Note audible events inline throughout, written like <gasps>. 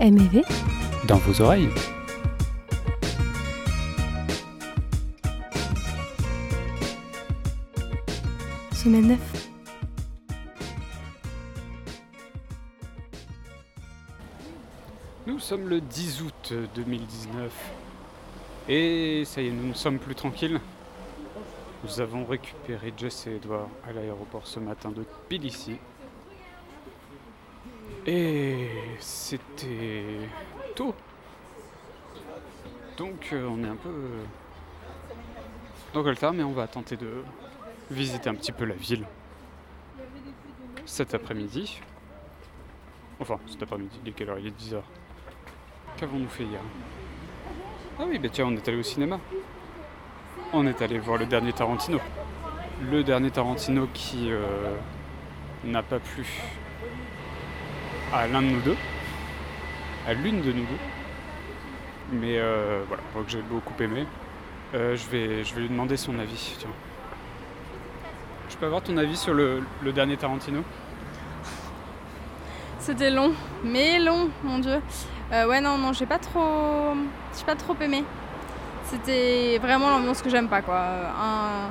MEV dans vos oreilles. Semaine 9. Nous sommes le 10 août 2019 et ça y est, nous ne sommes plus tranquilles. Nous avons récupéré Jess et Edouard à l'aéroport ce matin de Tbilissi. Et c'était tôt. Donc euh, on est un peu dans Coltard, mais on va tenter de visiter un petit peu la ville cet après-midi. Enfin, cet après-midi, il est quelle heure Il est 10h. Qu'avons-nous fait hier? Ah oui, bah tiens, on est allé au cinéma. On est allé voir le dernier Tarantino. Le dernier Tarantino qui euh, n'a pas plu à l'un de nous deux, à l'une de nous deux. Mais euh, voilà, moi que j'ai beaucoup aimé. Euh, je, vais, je vais lui demander son avis. Tiens. Je peux avoir ton avis sur le, dernier Tarantino? C'était long, mais long, mon dieu. Euh, ouais, non, non, j'ai pas trop, j'ai pas trop aimé. C'était vraiment l'ambiance que j'aime pas, quoi. Un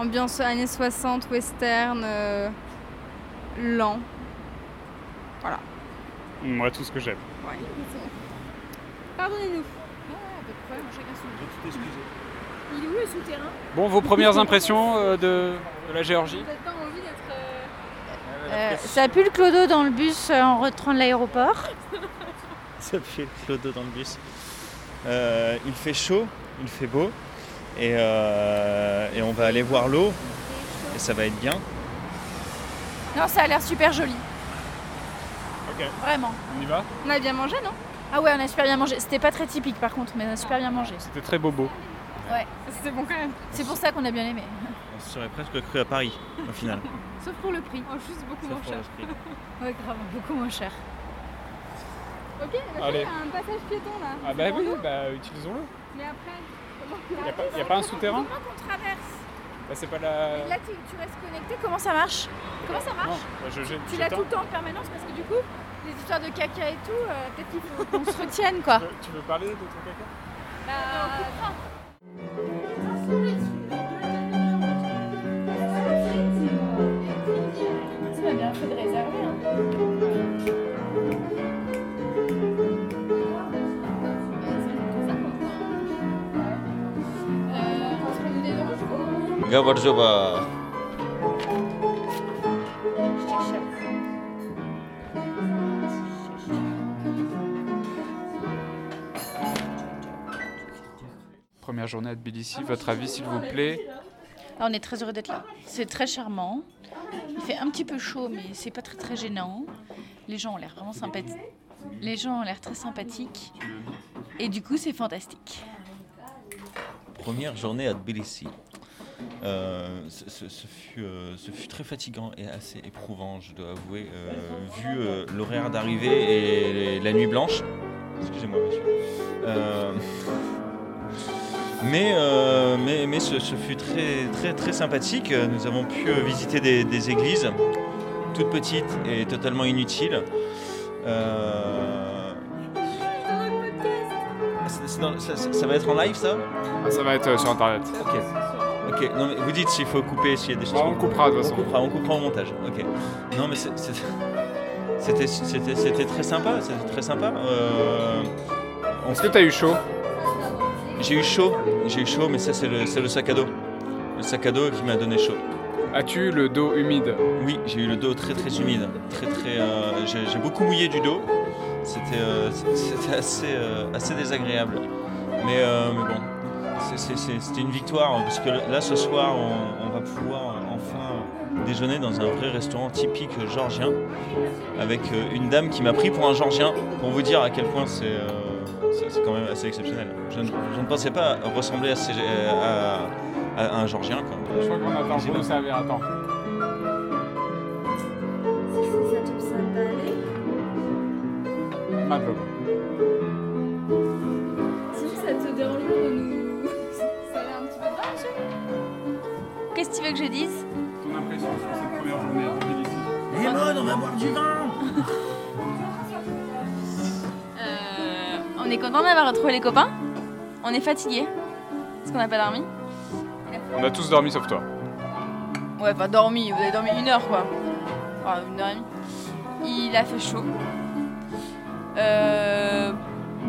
ambiance années 60, western, euh, lent. Voilà. Moi, tout ce que j'aime. Ouais. Pardonnez-nous. Il est où le souterrain? Bon, vos premières impressions euh, de, de la Géorgie? Vous n'avez pas envie d'être. euh, Euh, Ça pue le clodo dans le bus euh, en rentrant de l'aéroport. <laughs> Ça fait le clodo dans le bus. Euh, il fait chaud, il fait beau. Et, euh, et on va aller voir l'eau. Et ça va être bien. Non, ça a l'air super joli. Ok, Vraiment. on y va On a bien mangé, non? Ah ouais, on a super bien mangé. C'était pas très typique par contre, mais on a super bien mangé. C'était très bobo. C'était bon quand même. C'est pour ça qu'on a bien aimé. On se serait presque cru à Paris, au final. <laughs> Sauf pour le prix. Oh, juste beaucoup Sauf moins pour cher. le prix. <laughs> Ouais, grave, beaucoup moins cher. Ok, il y a un passage piéton là. Ah bah oui, bah utilisons-le. Mais après, Il n'y a, pas- y a pas un souterrain Comment qu'on traverse Bah c'est pas la... Là, tu, tu restes connecté. Comment ça marche? Comment ça Non, marche? Bah, je, Tu l'as tout le temps en permanence parce que du coup, les histoires de caca et tout, euh, peut-être qu'il faut qu'on se <laughs> retienne quoi. Tu veux- Tu veux parler de ton caca? Bah, Ça bien fait de réserver. hein. euh, entre nous les deux, Gabarjoba. Première journée à Tbilissi, votre avis s'il vous plaît Alors, on est très heureux d'être là. C'est très charmant. Il fait un petit peu chaud, mais c'est pas très très gênant. Les gens ont l'air vraiment sympathiques. Les gens ont l'air très sympathiques. Et du coup, c'est fantastique. Première journée à Tbilissi. Euh, ce, ce- ce fut, euh, ce fut très fatigant et assez éprouvant, je dois avouer, euh, vu euh, l'horaire d'arrivée et la nuit blanche. Excusez-moi, monsieur. Mais euh, mais, mais ce, ce fut très, très, très sympathique. Nous avons pu euh, visiter des, des églises, toutes petites et totalement inutiles. Euh, dans- ça- ça- ça va être en live ça? Ah, Ça va être sur internet. Ok. Ok, non mais vous dites s'il faut couper, s'il y a des choses. Bah, on coupera de toute On façon. coupera, on coupera au montage. Ok. Non mais c'était très sympa, c'était très sympa. Euh, on Est-ce que t'as eu chaud? J'ai eu chaud, j'ai eu chaud, mais ça c'est le sac à dos, le sac à dos qui m'a donné chaud. As-tu le dos humide Oui, j'ai eu le dos très très humide, très très. euh, j'ai beaucoup mouillé du dos. C'était euh, assez euh, assez désagréable. Mais mais bon, c'était une victoire hein, parce que là ce soir on, on va pouvoir enfin déjeuner dans un vrai restaurant typique georgien avec une dame qui m'a pris pour un georgien pour vous dire à quel point c'est c'est- quand même assez exceptionnel. Je ne, je ne pensais pas ressembler à, ces- à- à un georgien. Quoi. Je crois qu'on attend pour nous servir. Attends. Ça trouve ça te dérange pas nous. <laughs> Ça a l'air un petit peu grave, Qu'est-ce que tu veux que je dise? Ton impression sur cette première journée à Tbilissi Les modes, on va boire du vin <laughs> On est content d'avoir retrouvé les copains. On est fatigué parce qu'on n'a pas dormi. On a tous dormi sauf toi. Ouais, pas dormi. Vous avez dormi une heure quoi. Enfin, une heure et demie. Il a fait chaud. Euh,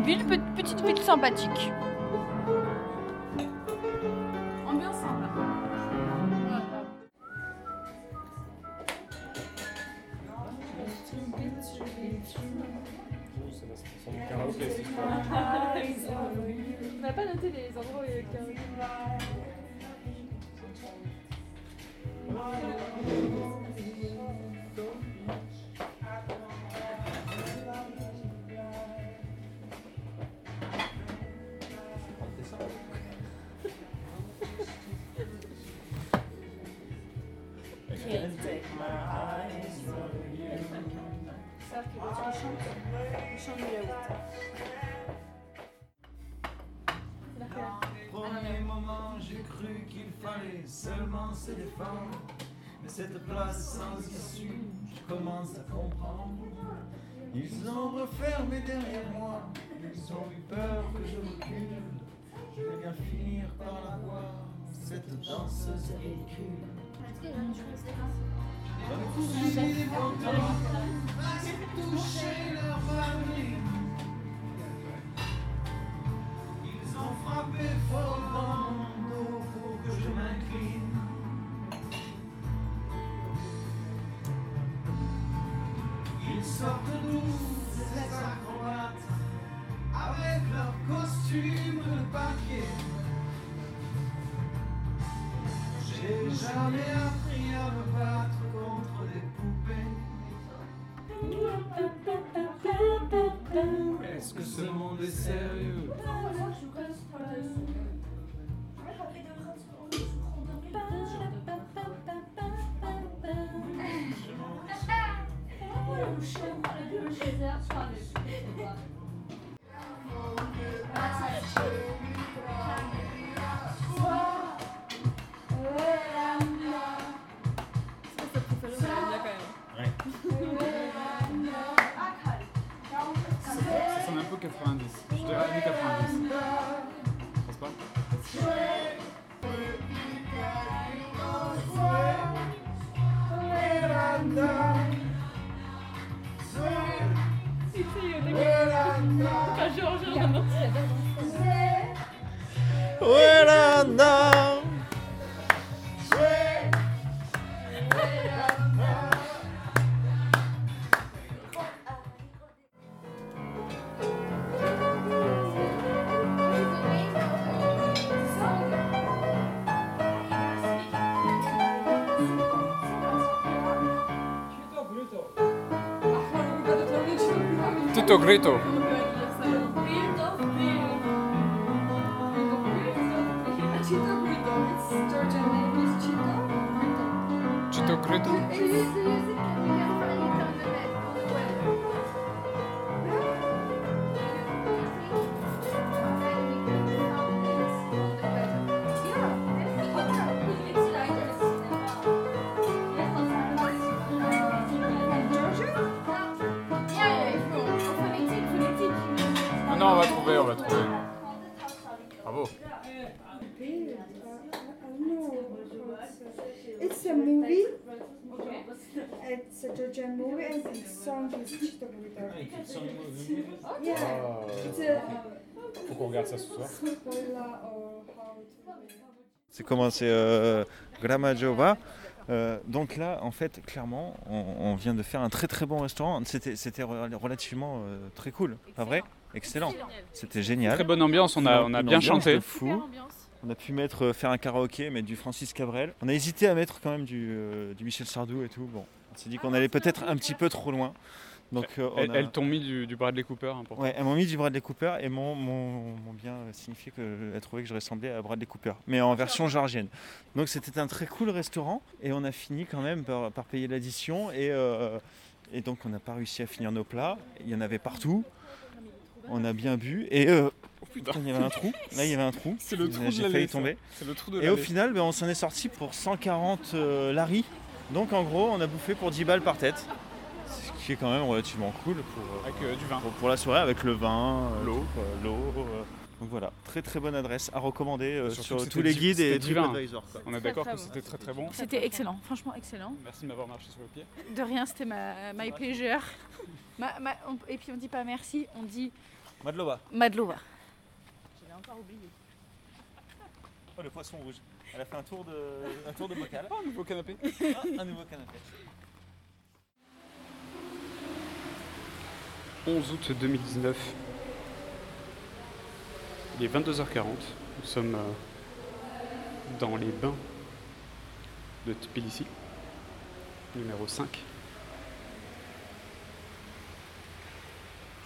ville, petite ville sympathique. Ils ont refermé derrière moi, ils ont eu peur que je recule. Je vais bien finir par la voir, cette danseuse ridicule. Ils ont frappé fort dans mon dos pour que je m'incline. Sortent tous ces acrobates avec leurs costumes de papier. J'ai jamais appris à me battre contre des poupées. Est-ce que ce monde est sérieux? Ça sonne un peu 90. Je dirais années 90. Pense pas Voilà, non. Tito Grito. It's a Georgian movie and its song is Chito Burrito. Yeah, it's a Faut qu'on regarde ça ce soir. C'est comment c'est euh, Gramajova. Euh, donc là, en fait, clairement, on, on vient de faire un très très bon restaurant. C'était c'était re- relativement euh, très cool, pas vrai? Excellent. C'était génial. Très bonne ambiance, on a, on a bien chanté. fou. On a pu mettre, euh, faire un karaoké, mettre du Francis Cabrel. On a hésité à mettre quand même du, euh, du Michel Sardou et tout. Bon, on s'est dit qu'on allait peut-être un petit peu trop loin. Donc, euh, on Elles, a- elles t'ont mis du, du Bradley Cooper. hein, Ouais, elles m'ont mis du Bradley Cooper et m'ont m'ont- m'ont bien signifié qu'elles trouvaient que je ressemblais à Bradley Cooper, mais en version georgienne. Donc c'était un très cool restaurant et on a fini quand même par, par payer l'addition et, euh, et donc on n'a pas réussi à finir nos plats. Il y en avait partout. On a bien bu et euh, oh putain, il y avait un trou. Là il y avait un trou. C'est le trou de J'ai l'allée, failli ça. tomber. C'est le trou de Et au final, ben, on s'en est sorti pour 140 euh, laris. Donc en gros, on a bouffé pour 10 balles par tête. Ce qui est quand même relativement cool pour, euh, Avec euh, du vin. pour, pour la soirée avec le vin, euh, L'eau. l'eau. euh. Donc voilà, très très bonne adresse à recommander euh, sur tous les guides et. TripAdvisor. On est d'accord que c'était très très bon. C'était excellent, franchement excellent. Merci de m'avoir marché sur le pied. De rien, c'était ma my pleasure. Ma- ma- on- et puis on dit pas merci, on dit Madlova. Madlova. J'avais encore oublié. Oh, le poisson rouge. Elle a fait un tour de, un tour de bocal. Oh, un nouveau canapé. Ah, un nouveau canapé. 11 août 2019. Il est 22h40. Nous sommes euh, dans les bains de Tbilissi, numéro 5.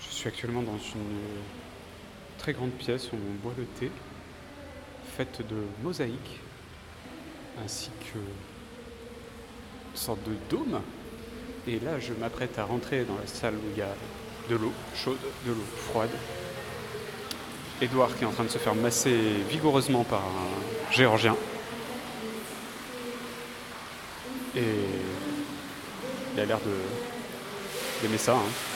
Je suis actuellement dans une très grande pièce où on boit le thé, faite de mosaïques, ainsi que une sorte de dôme. Et là, je m'apprête à rentrer dans la salle où il y a de l'eau chaude, de l'eau froide. Edouard qui est en train de se faire masser vigoureusement par un géorgien. Et il a l'air de d'aimer ça. hein.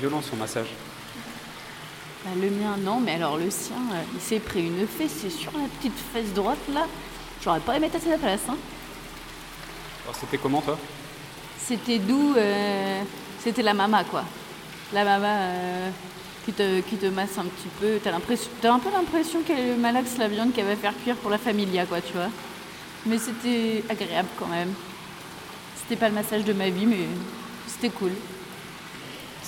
Violent son massage. Bah, le mien, non, mais alors le sien, euh, il s'est pris une fessée sur la petite fesse droite là. J'aurais pas aimé être à sa place. Hein. Alors c'était comment toi? C'était doux, euh, c'était la mama quoi. La mama euh, qui, te, qui te masse un petit peu. T'as, l'impression, t'as un peu l'impression qu'elle malaxe la viande qu'elle va faire cuire pour la familia quoi, tu vois. Mais c'était agréable quand même. C'était pas le massage de ma vie, mais c'était cool.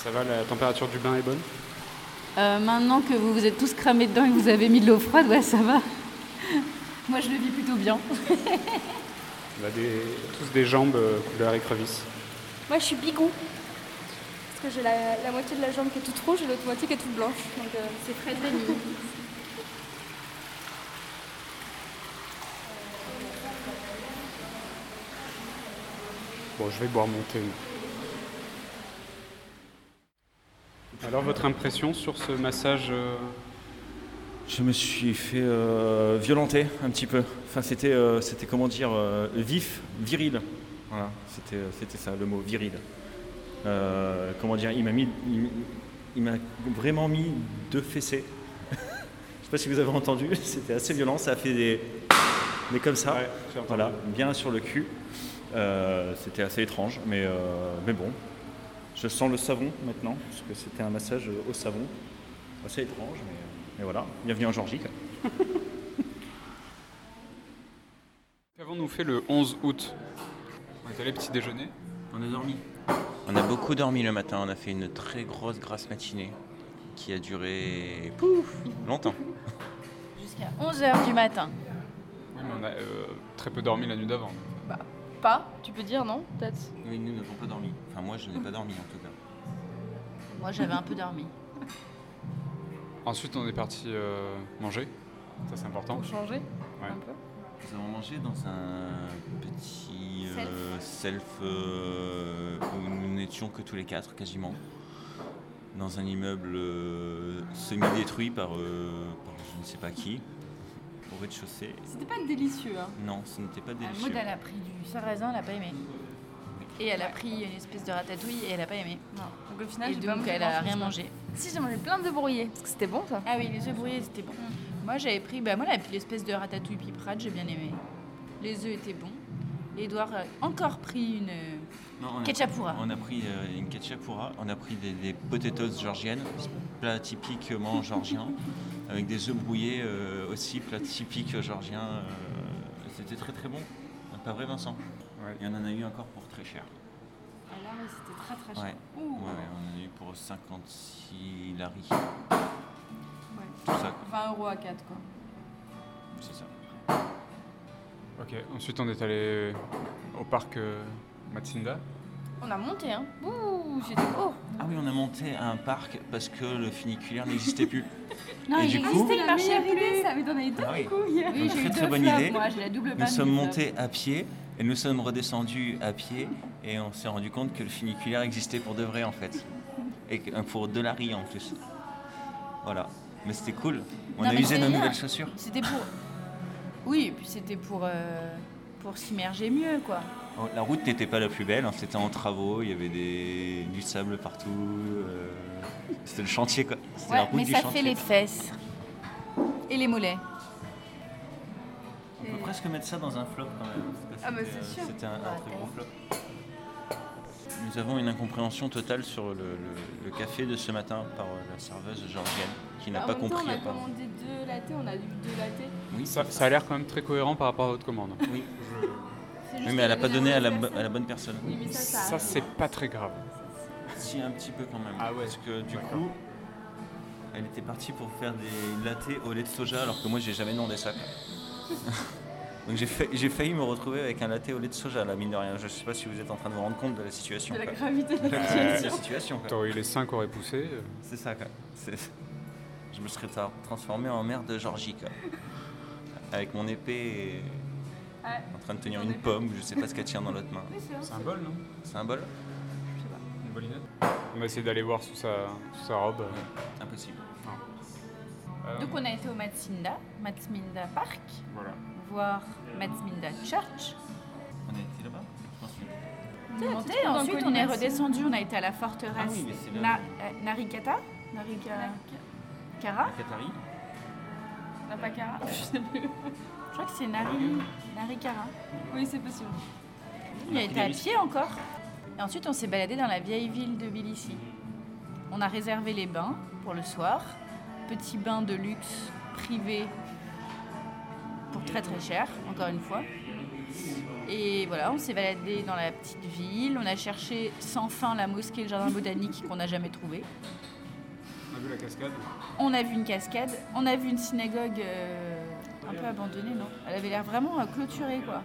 Ça va, la température du bain est bonne Euh, maintenant que vous vous êtes tous cramés dedans et que vous avez mis de l'eau froide, ouais, ça va. <laughs> Moi, je le vis plutôt bien. <laughs> On a des, tous des jambes euh, couleur écrevisse. Moi, je suis bigou. Parce que j'ai la, la moitié de la jambe qui est toute rouge et l'autre moitié qui est toute blanche. Donc euh, c'est Fred Benny. Bon, je vais boire mon thé. moi. Alors, votre impression sur ce massage euh, Je me suis fait euh, violenter un petit peu. Enfin, c'était, euh, c'était comment dire, euh, vif, viril. Voilà, c'était, c'était ça le mot viril. Comment dire, il m'a mis, il, il m'a vraiment mis deux fessées. <laughs> Je sais pas si vous avez entendu, <laughs> c'était assez violent. Ça a fait des, des comme ça. Ouais. Voilà, bien sur le cul. C'était assez étrange, mais, mais bon. Je sens le savon maintenant, parce que c'était un massage au savon. Assez étrange, mais, mais voilà. Bienvenue en Georgie. <laughs> Qu'avons-nous fait le 11 août? On est allé petit déjeuner. On a dormi. On a beaucoup dormi le matin. On a fait une très grosse grasse matinée qui a duré pouf, longtemps. Jusqu'à 11h du matin. Oui, mais on a euh, très peu dormi la nuit d'avant. Pas, tu peux dire non Peut-être. Oui, nous n'avons pas dormi. Enfin, moi, je n'ai pas dormi en tout cas. Moi, j'avais un peu dormi. Ensuite, on est parti euh, manger. Ça, c'est important. Pour changer Ouais. un peu. Nous avons mangé dans un petit euh, self euh, où nous n'étions que tous les quatre quasiment. Dans un immeuble euh, semi-détruit par, euh, par je ne sais pas qui, rez-de-chaussée. C'était pas délicieux. Hein. Non, ce n'était pas Ah, délicieux. Maud, elle a pris du sarrasin, elle a pas aimé. Et elle a pris une espèce de ratatouille et elle a pas aimé. Non. Donc au final, Et donc, elle a rien quoi. mangé. Si, j'ai mangé plein de brouillés. Parce que c'était bon ça. Ah oui, les œufs brouillés, c'était bon. Moi, j'avais pris, bah, moi, la- l'espèce de ratatouille piperade, j'ai bien aimé. Les œufs étaient bons. Edouard a encore pris une Non, on a- ketchapura. On a pris euh, une ketchapura, on a pris des, des potatoes georgiennes, plat typiquement georgien, <laughs> avec des œufs brouillés euh, aussi, plat typique georgien. euh, C'était très très bon. Pas vrai Vincent Ouais. Et on en a eu encore pour très cher. Ah là, oui, c'était très très cher. Ouais. Ouh. Ouais, ouais, on en a eu pour 56 lari. Ouais. Tout ça, quoi. 20 euros à 4, quoi. C'est ça. Ok, ensuite, on est allé au parc euh, Matsinda. On a monté, hein. Ouh. suis dit, oh, Ah oui, on a monté à un parc parce que le funiculaire n'existait plus. <laughs> non, Et il du coup- existait, il marchait plus. ça, mais t'en as eu deux Ah oui. du coup hier. Oui, Donc, j'ai eu très, deux bonne flops, idée. moi, j'ai la double Nous panne sommes du montés à pied et nous sommes redescendus à pied et on s'est rendu compte que le funiculaire existait pour de vrai en fait. Et que- euh, pour de la riz en plus. Voilà. Mais c'était cool. On Non, a mais usé c'est nos bien. nouvelles chaussures. C'était pour. Oui, et puis c'était pour, euh, pour s'immerger mieux, quoi. Oh, La route n'était pas la plus belle, hein, c'était en travaux, il y avait des... du sable partout. euh, C'était le chantier quoi. C'était la Ouais, route mais du ça chantier. fait les fesses. Et les mollets. On peut presque mettre ça dans un flop quand même. parce que Ah bah, c'était, c'est euh, sûr. C'était un, très gros flop. Nous avons une incompréhension totale sur le, le- le café de ce matin par euh, la serveuse georgienne qui n'a En pas compris. on a apparemment. commandé deux latés, on a eu deux latés. Oui, Ça, ça a l'air quand même très cohérent par rapport à votre commande. Oui. Oui, mais elle n'a pas donné à la, personne- bo- à la bonne personne. Oui, mais ça, ça, Ça, arrive. c'est pas très grave. Si, un petit peu quand même. Ah ouais. Parce que du D'accord. coup, elle était partie pour faire des lattés au lait de soja alors que moi j'ai jamais demandé ça. quoi. <laughs> Donc j'ai fa- j'ai failli me retrouver avec un latte au lait de soja, là, mine de rien. Je sais pas si vous êtes en train de vous rendre compte de la situation. de la quoi. gravité de De la situation. situation, quoi. T'aurais eu les 5 auraient poussé. euh, C'est ça, quoi. C'est- Je me serais tra- transformé en mère de Georgie, quoi. Avec mon épée. En train de tenir une pomme, je sais pas ce qu'elle tient dans l'autre main. C'est un bol, non? C'est un bol? Une bolinette? On va essayer d'aller voir sous sa, sous sa robe. Impossible. Euh, Donc on a été au Matsminda, Matsminda Park, Voilà. voir Matsminda Church. On a été là-bas? Je On est monté, ensuite on est redescendu, on a été à la forteresse Ah oui, mais c'est là. Na- euh, Narikata. Narikara. À Qatari Napakara. Je sais plus. Je crois que c'est Nari... Narikara. Oui, c'est possible. Y a été à pied encore. Et ensuite, on s'est baladé dans la vieille ville de Tbilissi. On a réservé les bains pour le soir. Petit bain de luxe privé pour très très cher, encore une fois. Et voilà, on s'est baladé dans la petite ville. On a cherché sans fin la mosquée et le jardin botanique qu'on n'a jamais trouvé. On a vu la cascade On a vu une cascade. On a vu une synagogue euh, un peu abandonnée, non? Elle avait l'air vraiment euh, clôturée, quoi.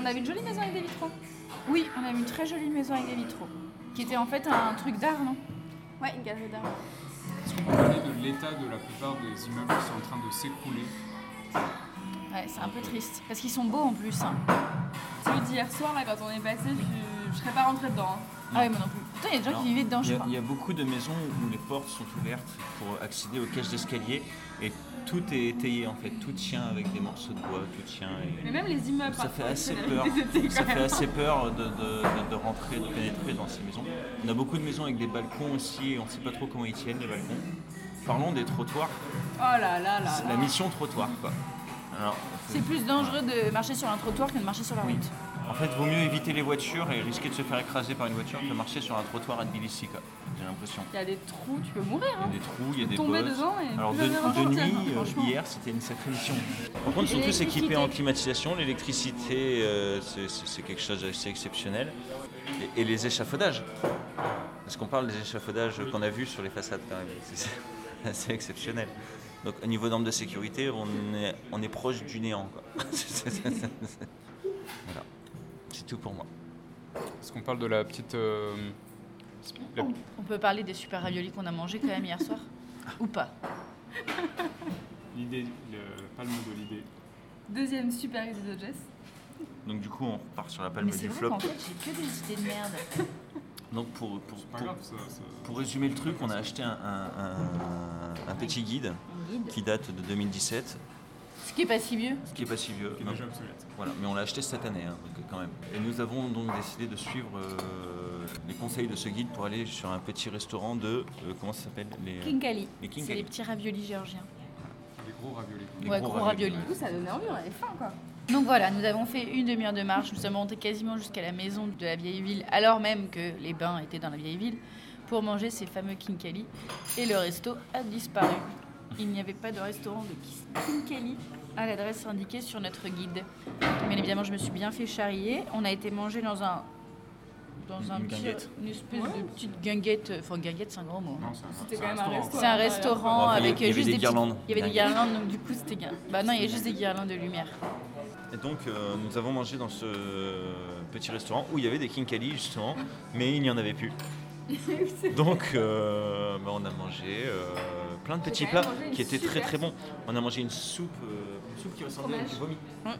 On avait une jolie maison avec des vitraux. Oui, on a vu une très jolie maison avec des vitraux. Qui était en fait un truc d'art, non? Ouais, une galerie d'art. Est-ce qu'on peut parler de l'état de la plupart des immeubles qui sont en train de s'écrouler? Ouais, c'est un peu triste. Parce qu'ils sont beaux en plus. hein. Celui d'hier soir, là, quand on est passé, je, je serais pas rentrée dedans. hein. Ah ouais, moi non plus. Putain, il y a des gens qui vivaient dedans, Il je y, a, crois. il y a beaucoup de maisons où les portes sont ouvertes pour accéder aux cages d'escalier et tout est étayé en fait, tout tient avec des morceaux de bois, tout tient. et- Mais même les immeubles, Ça fait assez peur. <laughs> Ça fait assez peur de, de- de- de rentrer, de pénétrer dans ces maisons. On a beaucoup de maisons avec des balcons aussi et on ne sait pas trop comment ils tiennent les balcons. Parlons des trottoirs. Oh là là là C'est la mission trottoir quoi. Alors, C'est plus dangereux de marcher sur un trottoir que de marcher sur la Oui. route. En fait, vaut mieux éviter les voitures et risquer de se faire écraser par une voiture que marcher sur un trottoir à Tbilissi quoi. J'ai l'impression. Il y a des trous, tu peux mourir. Il y a Hein. des trous, il y a des Tomber bosses. dedans et Alors de, nuit, hein, euh, hier, c'était une sacrée mission. Par contre, ils sont tous équipés en climatisation. L'électricité, euh, c'est- quelque chose d'assez exceptionnel. Et, et les échafaudages. Parce qu'on parle des échafaudages qu'on a vus sur les façades quand même. C'est assez exceptionnel. Donc au niveau normes de sécurité, on est, on est proche du néant. quoi. Voilà. C'est tout pour moi. Est-ce qu'on parle de la petite. euh, On peut parler des super raviolis qu'on a mangés quand même hier soir Ou pas? L'idée, le palme de l'idée. Deuxième super idée de Jess. Donc du coup, on repart sur la palme Mais du vrai flop. qu'en fait, j'ai que des idées de merde. <laughs> Donc pour, pour, Pas pour- grave, ça. ça- pour résumer le truc, on a acheté un, un- un- un petit guide qui date de 2017, Ce qui est pas si vieux. ce qui est pas si vieux. qui est Non. déjà obsolète. Voilà, mais on l'a acheté cette année, hein, donc, quand même. Et nous avons donc décidé de suivre euh, les conseils de ce guide pour aller sur un petit restaurant de euh, comment ça s'appelle les, Kinkali. les C'est les Kinkali. petits raviolis géorgiens. Les gros raviolis. Les Ouais, gros raviolis. Du coup, ça donnait envie, on avait faim quoi. Donc voilà, nous avons fait une demi-heure de marche. Nous sommes montés quasiment jusqu'à la maison de la vieille ville, alors même que les bains étaient dans la vieille ville, pour manger ces fameux Kinkali. Et le resto a disparu. Il n'y avait pas de restaurant de Kinkali à l'adresse indiquée sur notre guide. Bien évidemment, je me suis bien fait charrier. On a été manger dans un. Dans Une- un une petit- une espèce de petite guinguette. Enfin, guinguette, c'est un gros mot. hein. C'est un, C'était c'est quand même un resto. C'est un restaurant avec avait- avait juste des des, guirlandes. Il y avait des guirlandes, donc du coup c'était bien. Bah non, il y a juste des guirlandes de lumière. Et donc euh, nous avons mangé dans ce petit restaurant où il y avait des Kinkali justement, mais il n'y en avait plus. <laughs> Donc, euh, bah, on a mangé euh, plein de petits plats qui étaient très très bons. On a mangé une soupe, euh, une soupe qui ressemblait à du Fromage. vomi,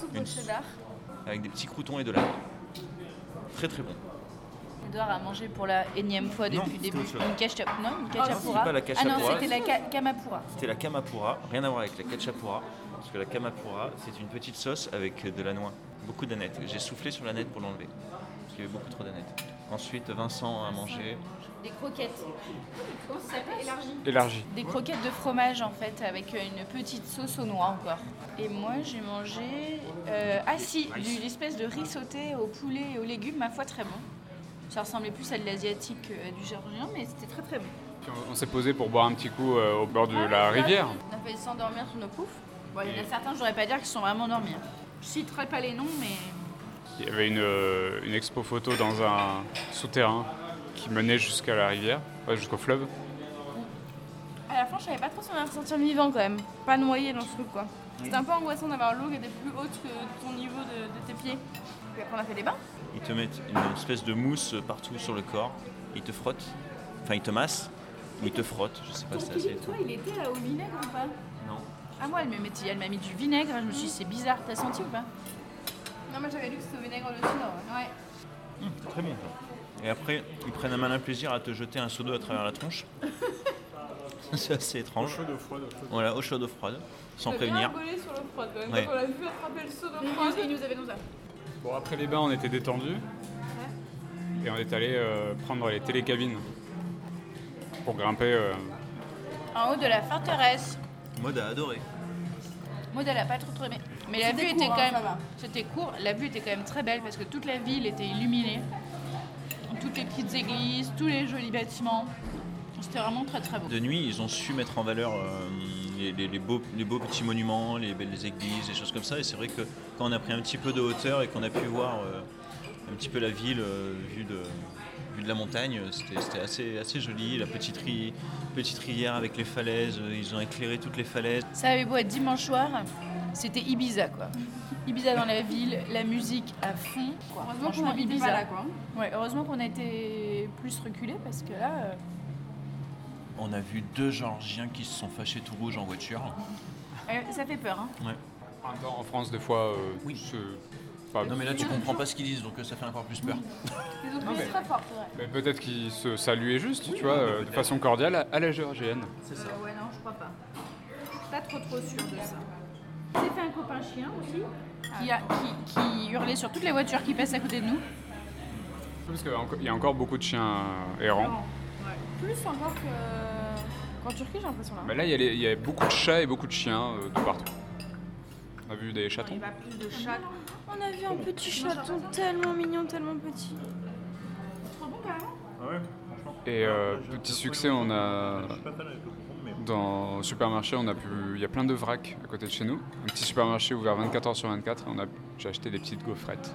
Soupe Une au cheddar. avec des petits croutons et de l'ail. Très très bon. Edouard a mangé pour la énième fois depuis le début. Une cacha... Non, une c'est cachapura. pas la ah non, cachapura. c'était la kamapura. C'était la kamapura, rien à voir avec la kachapura, parce que la kamapura, c'est une petite sauce avec de la noix, beaucoup d'anettes. J'ai soufflé sur l'aneth pour l'enlever, parce qu'il y avait beaucoup trop d'anettes. Ensuite, Vincent a mangé Des croquettes. Comment ça s'appelle Élargi. Élargi. Des croquettes de fromage en fait, avec une petite sauce aux noix encore. Et moi j'ai mangé. Euh, ah si, du- l'espèce de riz sauté au poulet et aux légumes, ma foi très bon. Ça ressemblait plus à de l'asiatique qu'à du géorgien, mais c'était très très bon. On- s'est posé pour boire un petit coup euh, au bord de la rivière. On a failli s'endormir sur nos poufs. Bon, il y en a certains, je voudrais pas dire qu'ils sont vraiment endormis. hein. Je citerai pas les noms, mais Il y avait une, euh, une expo photo dans un souterrain qui menait jusqu'à la rivière, ouais, jusqu'au fleuve. À la fin, je savais pas trop si on allait ressentir vivant quand même. Pas noyé dans ce truc quoi. C'était un peu angoissant d'avoir l'eau qui était plus haute que ton niveau de, de tes pieds. Puis après, on a fait des bains. Ils te mettent une espèce de mousse partout sur le corps, ils te frottent, enfin ils te massent, ou ils te frottent, je sais pas, c'est assez toi, il était là au vinaigre ou pas Non. Ah, moi, elle m'a mis du vinaigre. Je me suis dit, c'est bizarre. T'as senti ou pas? Non, mais j'avais lu que c'était au vinaigre dessus. là, ouais. C'est très bon. Et après, ils prennent un malin plaisir à te jeter un seau d'eau à travers la tronche. <laughs> c'est assez étrange. Chaude, froide. Voilà, au chaud d'eau froide, sans prévenir. bien rigolé sur l'eau froide quand même. Ouais. Quand on l'a vu attraper le seau d'eau froide. Il nous avait nous ça. Bon, après les bains, on était détendus. Et on est allé euh, prendre les télécabines pour grimper. euh, En haut de la forteresse. Mode a adoré. Maud, elle a pas trop trop aimé. Mais la vue était court, quand hein, même. C'était court. La vue était quand même très belle parce que toute la ville était illuminée. Toutes les petites églises, tous les jolis bâtiments. C'était vraiment très très beau. De nuit, ils ont su mettre en valeur euh, les, les- les beaux, les beaux petits monuments, les belles églises, des choses comme ça. Et c'est vrai que quand on a pris un petit peu de hauteur et qu'on a pu voir euh, un petit peu la ville euh, vue, de, vue de la montagne, c'était assez, assez joli. La petite, ri- petite rivière avec les falaises, euh, ils ont éclairé toutes les falaises. Ça avait beau être dimanche soir, c'était Ibiza quoi. Ibiza dans la ville, la musique à fond. quoi. Heureusement qu'on habitait Ibiza. pas là quoi. Ouais, heureusement qu'on a été plus reculé parce que là. euh, On a vu deux Georgiens qui se sont fâchés tout rouges en voiture. euh, ça fait peur. Hein. Temps, en France, des fois, euh, Oui. pas- Non mais là tu <laughs> comprends pas ce qu'ils disent donc euh, ça fait encore plus peur. <laughs> Les autres Non, mais- très fort, c'est vrai. Mais peut-être qu'ils se saluaient juste, tu vois, euh, de façon cordiale à, à la géorgienne. C'est ça. Euh, ouais, non, je crois pas. Je suis pas trop trop sûre de ça. J'ai fait un copain chien aussi qui, a, qui, qui hurlait sur toutes les voitures qui passent à côté de nous. Parce qu'il y a encore beaucoup de chiens euh, errants. Plus encore que qu'en Turquie, j'ai l'impression là. Mais là, il y, a les- il y a beaucoup de chats et beaucoup de chiens euh, de partout. On a vu des Il chatons. va plus de chats. On a vu un petit chaton tellement mignon, tellement petit. Et euh, petit succès, on a dans le supermarché, on a pu, il y a plein de vracs à côté de chez nous. Un petit supermarché ouvert 24 heures sur 24. Et on a, j'ai acheté des petites gaufrettes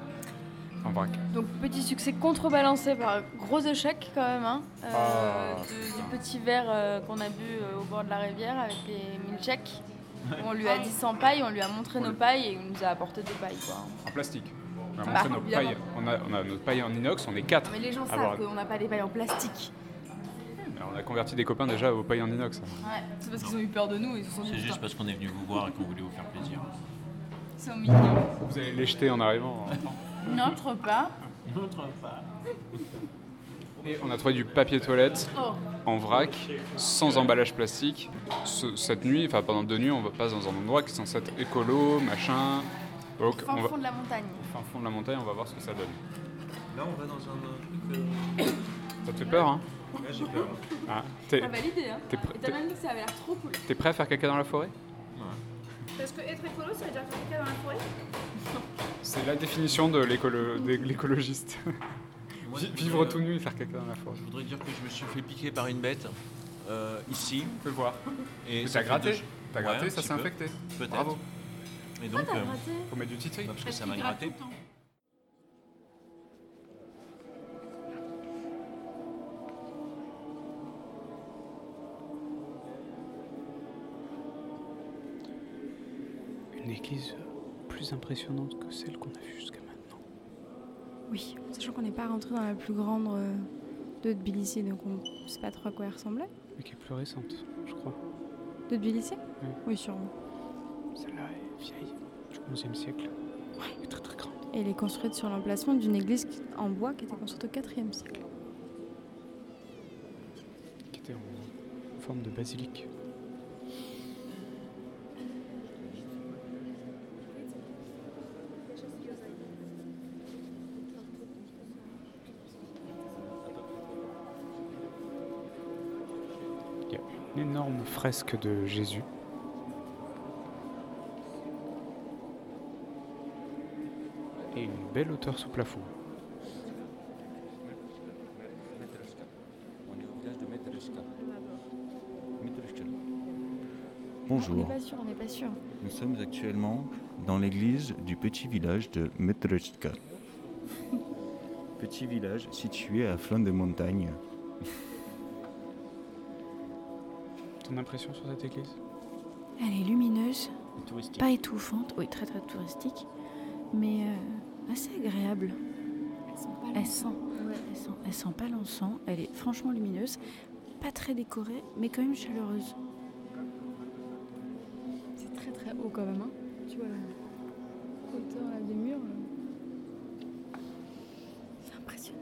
en vrac. Donc petit succès contrebalancé par un gros échec quand même, hein, euh, Ah. de- du petit verre euh, qu'on a bu euh, au bord de la rivière avec les milkshakes. On lui a dit sans paille, on lui a montré nos pailles et il nous a apporté des pailles. Quoi. En plastique. On a Bah, montré nos pailles. On a, on a notre paille en inox, on est quatre. Mais les gens avoir- savent qu'on n'a pas des pailles en plastique. Alors, on a converti des copains déjà aux pailles en inox. Ouais, c'est parce qu'ils ont eu peur de nous, C'est juste parce qu'on est venu vous voir et qu'on voulait vous faire plaisir. ils sont mignons. Vous allez les jeter en arrivant. Notre pas. Et on a trouvé du papier toilette Oh. en vrac, sans emballage plastique. Ce- cette nuit, enfin pendant deux nuits, on va passe dans un endroit qui est censé être écolo, machin. Donc Fin on va, fond de la montagne. fin fond de la montagne, on va voir ce que ça donne. Là on va dans un truc. Ça te fait peur, hein? Là j'ai peur. ah, T'es validé, hein. t'es pr- Et t'as même dit que ça avait l'air trop cool. t'es prêt à faire caca dans la forêt? Parce que être écolo, ça veut dire faire caca dans la forêt? <laughs> C'est la définition de l'écolo- de l'écologiste. <laughs> Moi, Vi- je Vivre voudrais- tout nu et faire caca dans la forêt. Je voudrais dire que je me suis fait piquer par une bête euh, ici. Fais voir. Et Mais ça t'as fait gratté? deux- T'as Ouais, gratté, un ça petit s'est peu. infecté. Peut-être. Bravo. Et donc, euh, Faut mettre du titri. bah, parce que ça m'a gratté. Église plus impressionnante que celle qu'on a vue jusqu'à maintenant. Oui, sachant qu'on n'est pas rentré dans la plus grande euh, de Tbilissi, donc on ne sait pas trop à quoi elle ressemblait. Mais qui est plus récente, je crois. De Tbilissi? Oui. Oui, sûrement. Celle-là est vieille, du 11e siècle. Ouais, elle est très très grande. Et elle est construite sur l'emplacement d'une église en bois qui était construite au 4e siècle. Qui était en forme de basilique. Énorme fresque de Jésus. Et une belle hauteur sous plafond. On est au village de Metreshka. On Bonjour, n'est pas sûr, on n'est pas sûr. nous sommes actuellement dans l'église du petit village de Metreshka. <laughs> Petit village situé à flanc de montagne. Ton impression sur cette église Elle est lumineuse, Touristique. pas étouffante, oui, très très touristique, mais euh, assez agréable. Elle sent, elle sent, elle sent pas l'encens, elle est franchement lumineuse, pas très décorée, mais quand même chaleureuse. C'est très très haut quand même. hein. Tu vois la hauteur là, des murs. là. C'est impressionnant.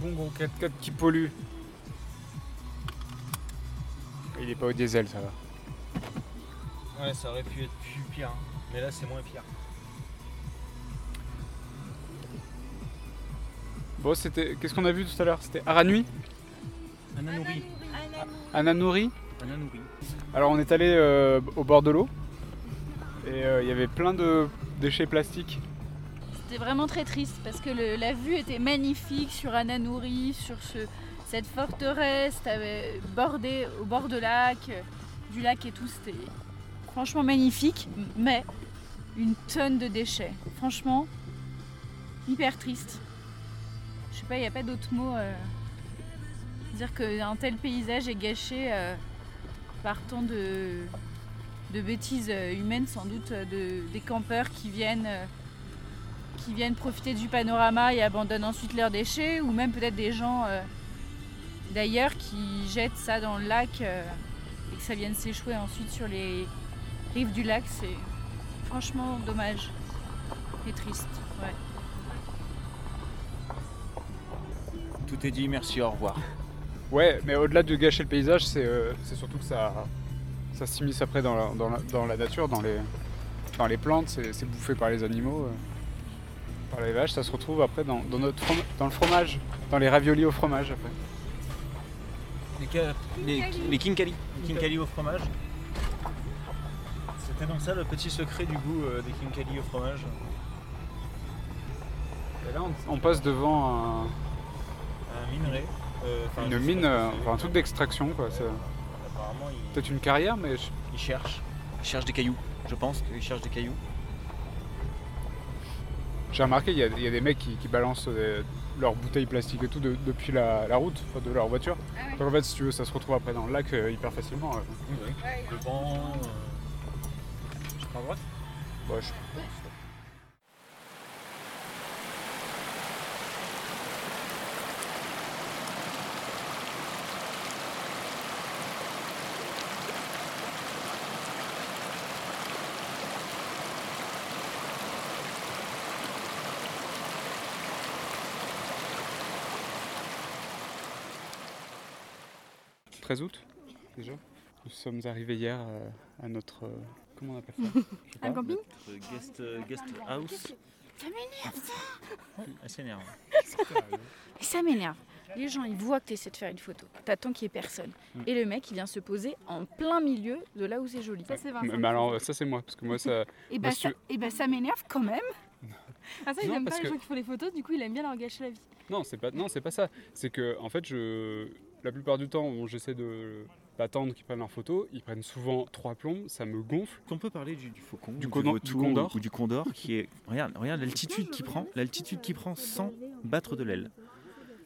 Bon gros 4x4 qui pollue. Il est pas au diesel, ça va. Ouais, ça aurait pu être plus pire, hein. mais là c'est moins pire. Bon, c'était. Qu'est-ce qu'on a vu tout à l'heure? C'était Aranui? Ananouri. Ananouri? Ananouri. Alors, on est allé euh, au bord de l'eau. Et euh, il y avait plein de déchets plastiques. C'était vraiment très triste parce que la vue était magnifique sur Ananouri, sur ce, cette forteresse, t'avais bordé au bord de lac, euh, du lac et tout, c'était franchement magnifique, mais une tonne de déchets. Franchement, hyper triste. Je sais pas, il n'y a pas d'autre mot. euh, dire qu'un tel paysage est gâché euh, par tant de, bêtises euh, humaines, sans doute, de, des campeurs qui viennent. Qui viennent profiter du panorama et abandonnent ensuite leurs déchets, ou même peut-être des gens euh, d'ailleurs qui jettent ça dans le lac euh, et que ça vienne s'échouer ensuite sur les rives du lac. C'est franchement dommage et triste. Ouais. Tout est dit, merci, au revoir. Ouais, mais au-delà de gâcher le paysage, c'est euh, surtout que ça, ça s'immisce après dans la, dans, la, dans la nature, dans les, dans les plantes, c'est c'est bouffé par les animaux, euh, par les vaches, ça se retrouve après dans, dans, notre dans le fromage, dans les raviolis au fromage après. Les, ca- les, les kinkali. Les kinkali au fromage. C'était donc ça le petit secret du goût euh, des kinkali au fromage. Et là, on, on passe devant un- Un minerai. euh, une mine, euh, enfin un truc d'extraction quoi. c'est Apparemment, il, Peut-être une carrière, mais je- il cherche. Il cherche des cailloux. Je pense qu'il cherche des cailloux. J'ai remarqué, il y, a- il y a des mecs qui, qui balancent euh, leurs bouteilles plastiques et tout de- depuis la, la route, enfin, de leur voiture. Donc en fait, si tu veux, ça se retrouve après dans le lac euh, hyper facilement. euh. Le banc. euh, Je prends à droite? Ouais, je- « 13 août, déjà. Nous sommes arrivés hier euh, à notre... euh, comment on appelle ça? <laughs> Un pas. camping? Notre guest, euh, guest house. Ça m'énerve Elle s'énerve. Et ça m'énerve. Les gens, ils voient que tu essaies de faire une photo. T'attends qu'il y ait personne. Mm. Et le mec, il vient se poser en plein milieu de là où c'est joli. Ça, c'est Mais, mais alors, ça c'est moi, parce que moi ça... Et bah, ça, et bah, ça m'énerve quand même. <laughs> Ah ça, il Non, aime pas parce les que- gens qui font les photos, du coup il aime bien leur gâcher la vie. Non, c'est pas, non, c'est pas ça. C'est que, en fait, je, la plupart du temps, bon, j'essaie de d'attendre qu'ils prennent leurs photos. Ils prennent souvent trois plombs, ça me gonfle. On peut parler du, du faucon, Du ou condor- vautour, du condor. ou du condor qui est. Regarde, regarde l'altitude qu'il prend, l'altitude qu'il prend sans battre de l'aile.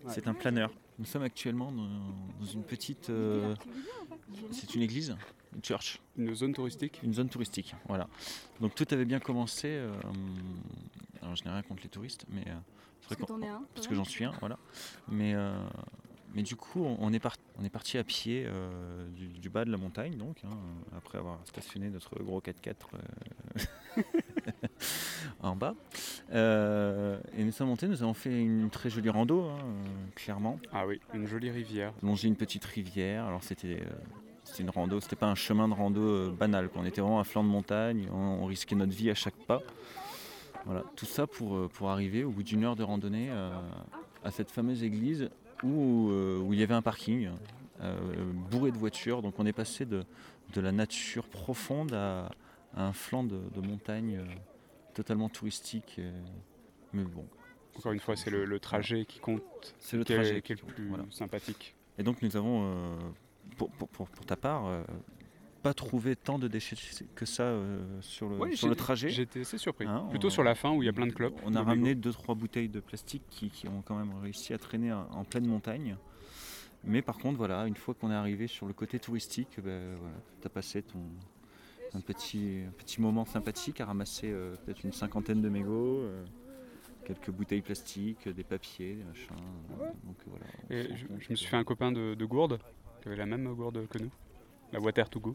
C'est un planeur. Nous sommes actuellement dans, dans une petite. euh, c'est une église, une church, Une zone touristique. une zone touristique. Voilà. Donc tout avait bien commencé. euh, alors je n'ai rien contre les touristes, mais. euh, Parce que qu'on- t'en es un. parce que j'en suis un, voilà. Mais, euh, mais du coup, on, est, par- on est parti à pied euh, du, du bas de la montagne, donc, hein, après avoir stationné notre gros 4x4 euh, <laughs> en bas. Euh, et nous sommes montés, nous avons fait une très jolie rando, hein, clairement. Ah oui, une jolie rivière. Longer une petite rivière, alors c'était... c'était une rando, c'était pas un chemin de rando euh, banal. quoi. On était vraiment à flanc de montagne, on, on risquait notre vie à chaque pas. Voilà, tout ça pour, pour arriver au bout d'une heure de randonnée euh, à cette fameuse église où, euh, où il y avait un parking euh, bourré de voitures. Donc on est passé de, de la nature profonde à, à un flanc de, de montagne euh, totalement touristique. mais bon, Encore une fois, c'est le, le trajet qui compte, c'est le qui est- trajet qui est le plus voilà. sympathique. Et donc nous avons, euh, pour, pour- pour- pour ta part, euh, pas trouvé tant de déchets que ça euh, sur le, Ouais, sur le trajet. J'étais assez surpris. Hein, Plutôt on- sur la fin où il y a plein de clopes. On a de ramené mégots. 2-3 bouteilles de plastique qui, qui ont quand même réussi à traîner en, pleine montagne. Mais par contre, voilà, une fois qu'on est arrivé sur le côté touristique, ben, voilà, tu as passé ton, un, petit, un petit moment sympathique à ramasser euh, peut-être une cinquantaine de mégots, euh, quelques bouteilles plastiques, des papiers, des machins. donc, voilà, on Et je, me suis fait un copain de, de Gourde qui avait la même gourde que nous. La Water to go.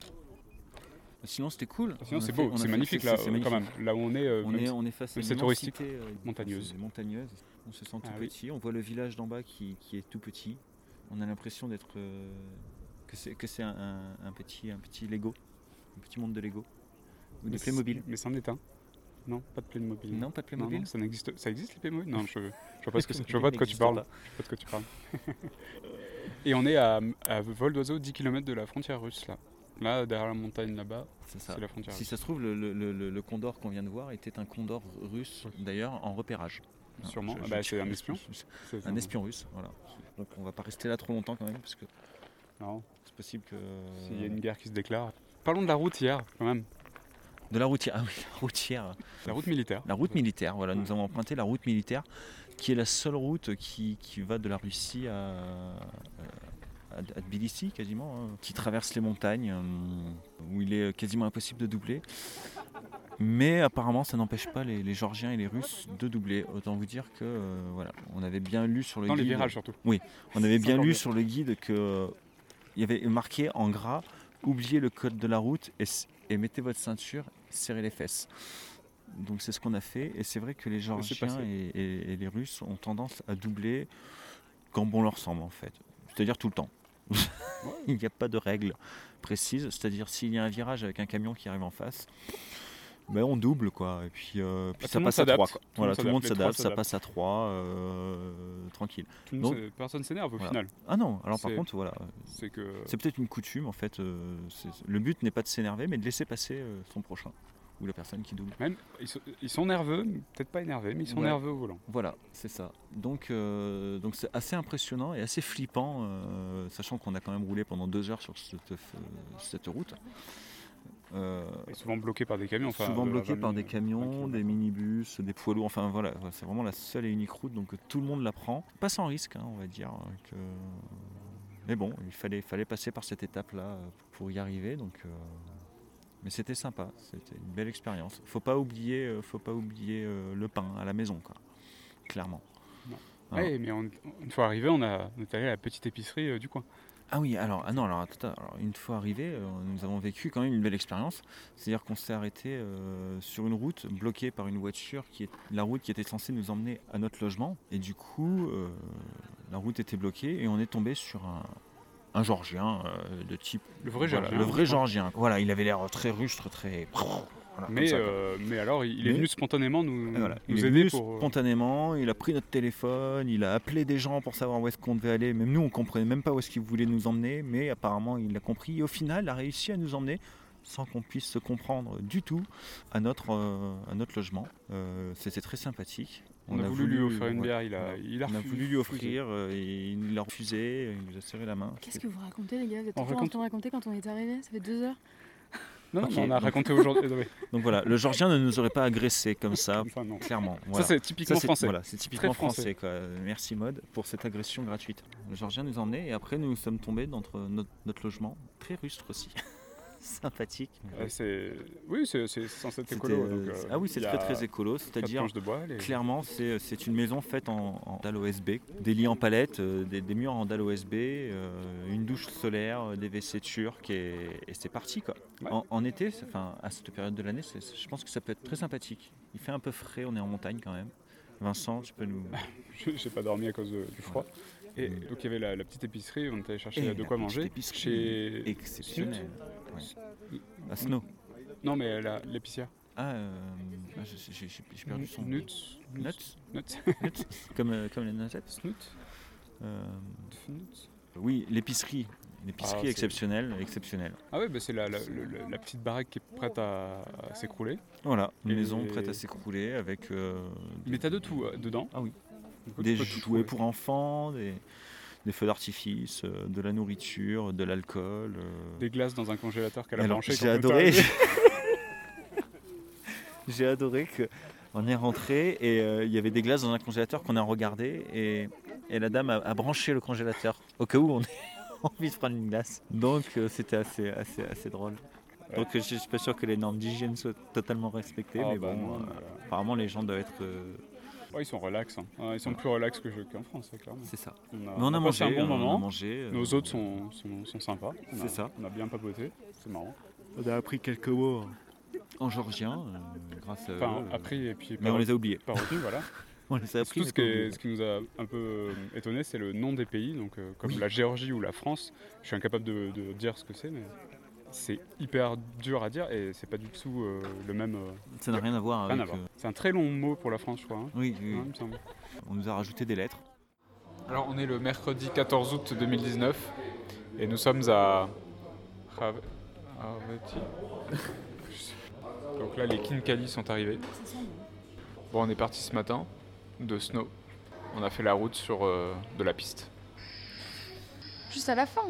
Sinon, c'était cool. Sinon, On a c'est beau, c'est magnifique là, euh, quand même. Là où on est, euh, On est, si- on est face à une c'est touristique, euh, montagneuse. On se sent tout Ah oui. petit. On voit le village d'en bas qui, qui est tout petit. On a l'impression d'être euh, que c'est que c'est un, un- un petit un petit Lego, un petit monde de Lego ou de Playmobil. Mais c'en est un. Non, pas de Playmobil. Non, pas de Non, Playmobil. non, ça n'existe. Ça existe les Playmobil? Non, je, je vois pas ce que. <laughs> Je vois pas de quoi tu parles. pas. Je vois pas de quoi tu parles. <laughs> Et on est à, à vol d'oiseau 10 km de la frontière russe là. Là, derrière la montagne là-bas, C'est la frontière Si russe. ça se trouve, le, le- le- le condor qu'on vient de voir était un condor russe, d'ailleurs en repérage. Sûrement. Je- Ah bah, c'est un espion. Un C'est espion russe, voilà. Donc on va pas rester là trop longtemps quand même, parce que Non, c'est possible que. s'il y a une guerre qui se déclare. Parlons de la route hier, quand même. De la routière, ah oui, la routière. La route militaire. La route militaire, voilà, nous avons emprunté la route militaire, qui est la seule route qui, qui va de la Russie à, à, à Tbilissi quasiment, hein, qui traverse les montagnes, euh, où il est quasiment impossible de doubler. Mais apparemment, ça n'empêche pas les, les Georgiens et les Russes de doubler. Autant vous dire que euh, voilà, on avait bien lu sur le Dans les guide. virages surtout. On avait bien lu sur le guide que euh, il y avait marqué en gras oubliez le code de la route et mettez votre ceinture, serrez les fesses. Donc c'est ce qu'on a fait et c'est vrai que les Georgiens passé. et, et- et les Russes ont tendance à doubler quand bon leur semble en fait. C'est-à-dire tout le temps. <laughs> il n'y a pas de règle précise. C'est-à-dire s'il y a un virage avec un camion qui arrive en face, ben on double quoi. Et puis, euh, puis tout ça passe à trois. s'adapte. quoi. Tout le Voilà, tout le monde s'adapte. Ça passe à trois, euh, tranquille. Tout Donc- personne s'énerve au Voilà. final. Ah non, alors par contre voilà, C'est que. peut-être une coutume en fait. euh, le but n'est pas de s'énerver, mais de laisser passer son prochain ou la personne qui double. Même, ils, sont, ils sont nerveux, peut-être pas énervés, mais ils sont Ouais. nerveux au volant. Voilà, c'est ça. Donc euh, donc c'est assez impressionnant et assez flippant, euh, sachant qu'on a quand même roulé pendant deux heures sur cette, cette route. Euh, Et souvent bloqués par des camions. Enfin, souvent bloqué 20 par des minutes, camions, 20 kilomètres. des minibus, des poids lourds. Enfin voilà, c'est vraiment la seule et unique route, donc tout le monde la prend. Pas sans risque, hein, on va dire. euh, que- Mais bon, il fallait, fallait passer par cette étape-là euh, pour y arriver. Donc, euh, Mais c'était sympa, c'était une belle expérience. Faut pas oublier, euh, faut pas oublier euh, le pain à la maison, quoi. Clairement. Voilà. Ouais, mais on- une fois arrivé, on, a, on est allé à la petite épicerie euh, du coin. Ah oui, alors, ah non, alors, attends, alors, une fois arrivé, euh, nous avons vécu quand même une belle expérience. C'est-à-dire qu'on s'est arrêté euh, sur une route bloquée par une voiture qui est la route qui était censée nous emmener à notre logement. Et du coup, euh, la route était bloquée et on est tombé sur un, un Georgien euh, de type. Le vrai voilà, Georgien. Le vrai Georgien. Voilà, il avait l'air très rustre, très. Voilà, Mais, comme ça, quoi. euh, mais alors, il, est Mais- venu spontanément nous, voilà, nous il est aider venu pour. euh, spontanément, il a pris notre téléphone, il a appelé des gens pour savoir où est-ce qu'on devait aller. Même nous, on comprenait même pas où est-ce qu'il voulait nous emmener, mais apparemment, il l'a compris. Et au final, il a réussi à nous emmener sans qu'on puisse se comprendre du tout à notre, euh, à notre logement. Euh, C'était très sympathique. On, a, voulu, lui offrir une ouais, bière, il a, il a on a refusé. voulu lui offrir, euh, et il l'a refusé, il nous a serré la main. Qu'est-ce que vous racontez, les gars? Vous êtes tout en train de raconter quand on est arrivé? Ça fait deux heures? Non, non, on a donc- raconté aujourd'hui. <laughs> Donc voilà, le Georgien ne nous aurait pas agressé comme ça, <laughs> Enfin, clairement. Voilà. Ça, c'est typiquement Ça, français. Voilà, c'est typiquement français. français. quoi. Merci Mode pour cette agression gratuite. Le Georgien nous a emmenés et après nous sommes tombés dans notre, notre logement, très rustre aussi. <laughs> Sympathique. C'est... Oui, c'est, censé être écolo. euh, donc, euh, ah oui, c'est très très écolo, c'est-à-dire planches de bois. les- clairement c'est, c'est une maison faite en, en dalle OSB, des lits en palette, euh, des, des murs en dalle OSB, euh, une douche solaire, des WC turcs et, et c'est parti quoi. Ouais. En, en été, enfin à cette période de l'année, je pense que ça peut être très sympathique. Il fait un peu frais, on est en montagne quand même. Vincent, tu peux nous. <laughs> Je- J'ai pas dormi à cause de- du froid. Et Mm. donc il y avait la, la petite épicerie, on est allé chercher Et de la quoi manger. épicerie Chez Exceptionnel. Ouais. À Snow. Non, mais l'épicière. Ah, euh, ah, j'ai perdu son nom. Nuts. Nuts Nuts. Nuts <laughs> Comme, euh, comme les noisettes Snoot. Euh, Nuts. Oui, l'épicerie. L'épicerie Ah, c'est- exceptionnelle, exceptionnelle. Ah ouais, bah c'est la, petite baraque qui est prête à, à s'écrouler. Voilà, une Et- maison prête à s'écrouler avec euh, Mais t'as de tout euh, dedans. Ah oui. Des jouets pour enfants, des, des feux d'artifice, euh, de la nourriture, de l'alcool. euh. Des glaces dans un congélateur qu'elle a Alors, branché. j'ai adoré. <laughs> <laughs> J'ai adoré que on est rentré et euh, il y avait des glaces dans un congélateur qu'on a regardé et, et la dame a, a branché le congélateur au cas où on ait <laughs> envie de prendre une glace. Donc c'était assez, assez, assez drôle. Donc je suis pas sûr que les normes d'hygiène soient totalement respectées, Ah, mais bah bon, non, euh, apparemment les gens doivent être. Ouais, ils sont relax. hein. Ouais, ils sont plus relax que qu'en France, hein, clairement. c'est ça. On a, Mais on a passé mangé, un bon on a moment. mangé. euh, Nos hôtes sont, sont, sont sympas. On a- C'est ça. On a bien papoté. C'est marrant. On a appris quelques mots en georgien euh, grâce à Enfin, eux. appris et puis mais pas, <laughs> on les a oubliés. retenu, voilà. On les a appris. Tout ce qui, est- ce qui nous a un peu euh, étonné, c'est le nom des pays. Donc, euh, comme Oui. la Géorgie ou la France, je suis incapable de, de dire ce que c'est, mais c'est hyper dur à dire et c'est pas du tout euh, le même. euh, Ça n'a rien à voir rien avec. euh, C'est un très long mot pour la France, je crois. hein. Oui, oui, Ouais, oui. il me semble. On nous a rajouté des lettres. Alors, on est le mercredi 14 août 2019 et nous sommes à. Donc là, les Kinkali sont arrivés. Bon, on est parti ce matin de Snow. On a fait la route sur euh, de la piste. Juste à la fin.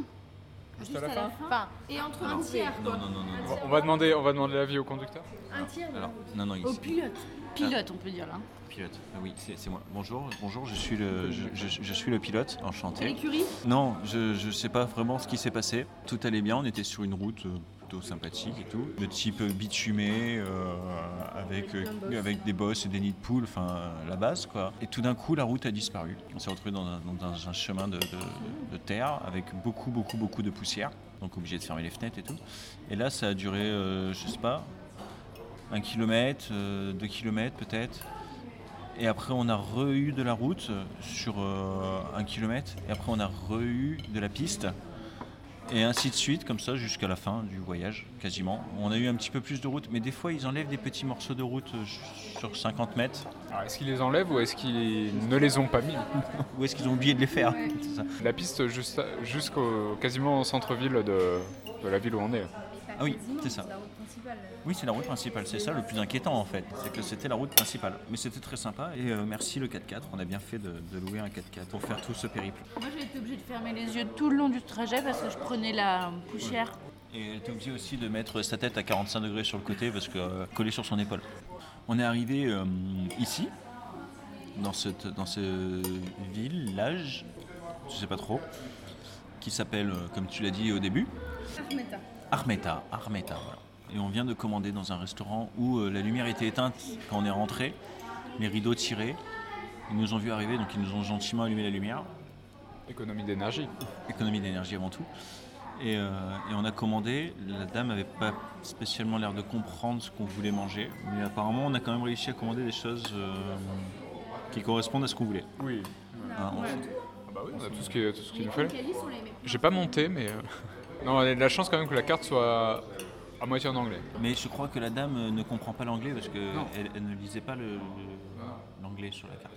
Juste à la fin Enfin, et entre un tiers. Non, non, non, non. On va demander, on va demander l'avis au conducteur. Un tiers. Alors, non, non, Au pilote. Pilote, on peut dire là. Pilote. Ah oui, c'est c'est moi. Bonjour, bonjour. Je suis le, je, je- je suis le pilote. Enchanté. L'écurie? Non, je ne sais pas vraiment ce qui s'est passé. Tout allait bien. On était sur une route euh, sympathique et tout, de type bitumé, euh, avec euh, avec des bosses et des nids de poules, enfin la base quoi. Et tout d'un coup, la route a disparu. On s'est retrouvé dans un, chemin de, terre avec beaucoup, beaucoup, beaucoup de poussière. Donc obligé de fermer les fenêtres et tout. Et là, ça a duré, euh, je sais pas, un kilomètre, deux kilomètres peut-être. Et après, on a re-eu de la route sur un kilomètre. Et après, on a re-eu de la piste. Et ainsi de suite, comme ça, jusqu'à la fin du voyage, quasiment. On a eu un petit peu plus de route. Mais des fois, ils enlèvent des petits morceaux de route euh, sur 50 mètres. Alors, est-ce qu'ils les enlèvent ou est-ce qu'ils ne les ont pas mis <laughs> Ou est-ce qu'ils ont oublié de les faire C'est ça. La piste jusqu'au quasiment au centre-ville de, de la ville où on est. Ah oui, c'est ça. Oui, c'est la route principale. C'est ça le plus inquiétant en fait. C'est que c'était la route principale. Mais c'était très sympa. Et euh, merci le 4x4. On a bien fait de, de louer un 4x4 pour faire tout ce périple. Moi j'ai été obligée de fermer les yeux tout le long du trajet parce que je prenais la poussière. Et elle était obligée aussi de mettre sa tête à 45 degrés sur le côté parce que euh, collée sur son épaule. On est arrivé euh, ici, dans, cette, dans ce village, je sais pas trop, qui s'appelle, comme tu l'as dit au début, Armeta. Armeta, voilà. Et on vient de commander dans un restaurant où euh, la lumière était éteinte quand on est rentré, les rideaux tirés. Ils nous ont vu arriver, donc ils nous ont gentiment allumé la lumière Économie d'énergie. économie d'énergie avant tout. Et, euh, et on a commandé, la dame n'avait pas spécialement l'air de comprendre ce qu'on voulait manger, mais apparemment on a quand même réussi à commander des choses euh, qui correspondent à ce qu'on voulait. Oui. Hein, on- Ah bah oui, on a tout ce qu'il tout ce qu'il nous fallait. J'ai pas monté, mais. Non, on a de la chance quand même que la carte soit à moitié en anglais. Mais je crois que la dame euh, ne comprend pas l'anglais parce qu'elle elle ne lisait pas le- le- l'anglais sur la carte.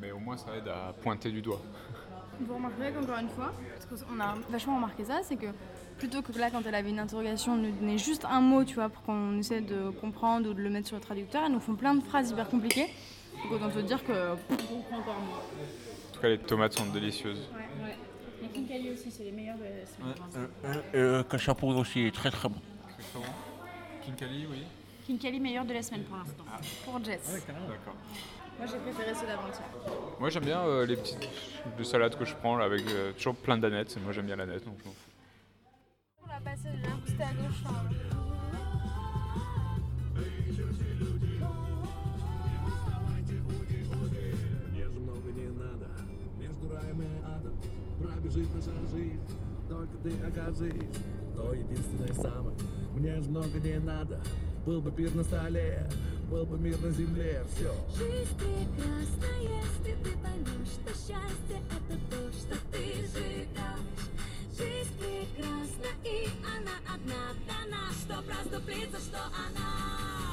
Mais au moins ça aide à pointer du doigt. Vous remarquerez qu'encore une fois, parce qu'on a vachement remarqué ça, c'est que plutôt que là, quand elle avait une interrogation, nous donner juste un mot, tu vois, pour qu'on essaie de comprendre ou de le mettre sur le traducteur. Elles nous font plein de phrases hyper compliquées. Donc autant te dire que on. En tout cas, les tomates sont délicieuses. Ouais, ouais. Kinkali aussi, c'est les meilleurs de la semaine. pour l'instant. Euh, le cachapour aussi est très très bon. Kinkali, oui. Kinkali meilleur de la semaine pour l'instant. Pour Jess. D'accord. Moi, j'ai préféré ceux d'avant-hier. Moi, j'aime bien euh, les petites de salades que je prends là, avec euh, toujours plein d'anettes. Moi, j'aime bien l'aneth, donc je m'en fous. On l'a passé là, c'était à gauche. Пробежит наша жизнь. Только ты окажись. То единственное самое. Мне же много не надо. Был бы пир на столе Был бы мир на земле Все Жизнь прекрасна, если ты поймешь, что счастье это то, что ты живешь. Жизнь прекрасна, и она одна дана, что проступлится, что она.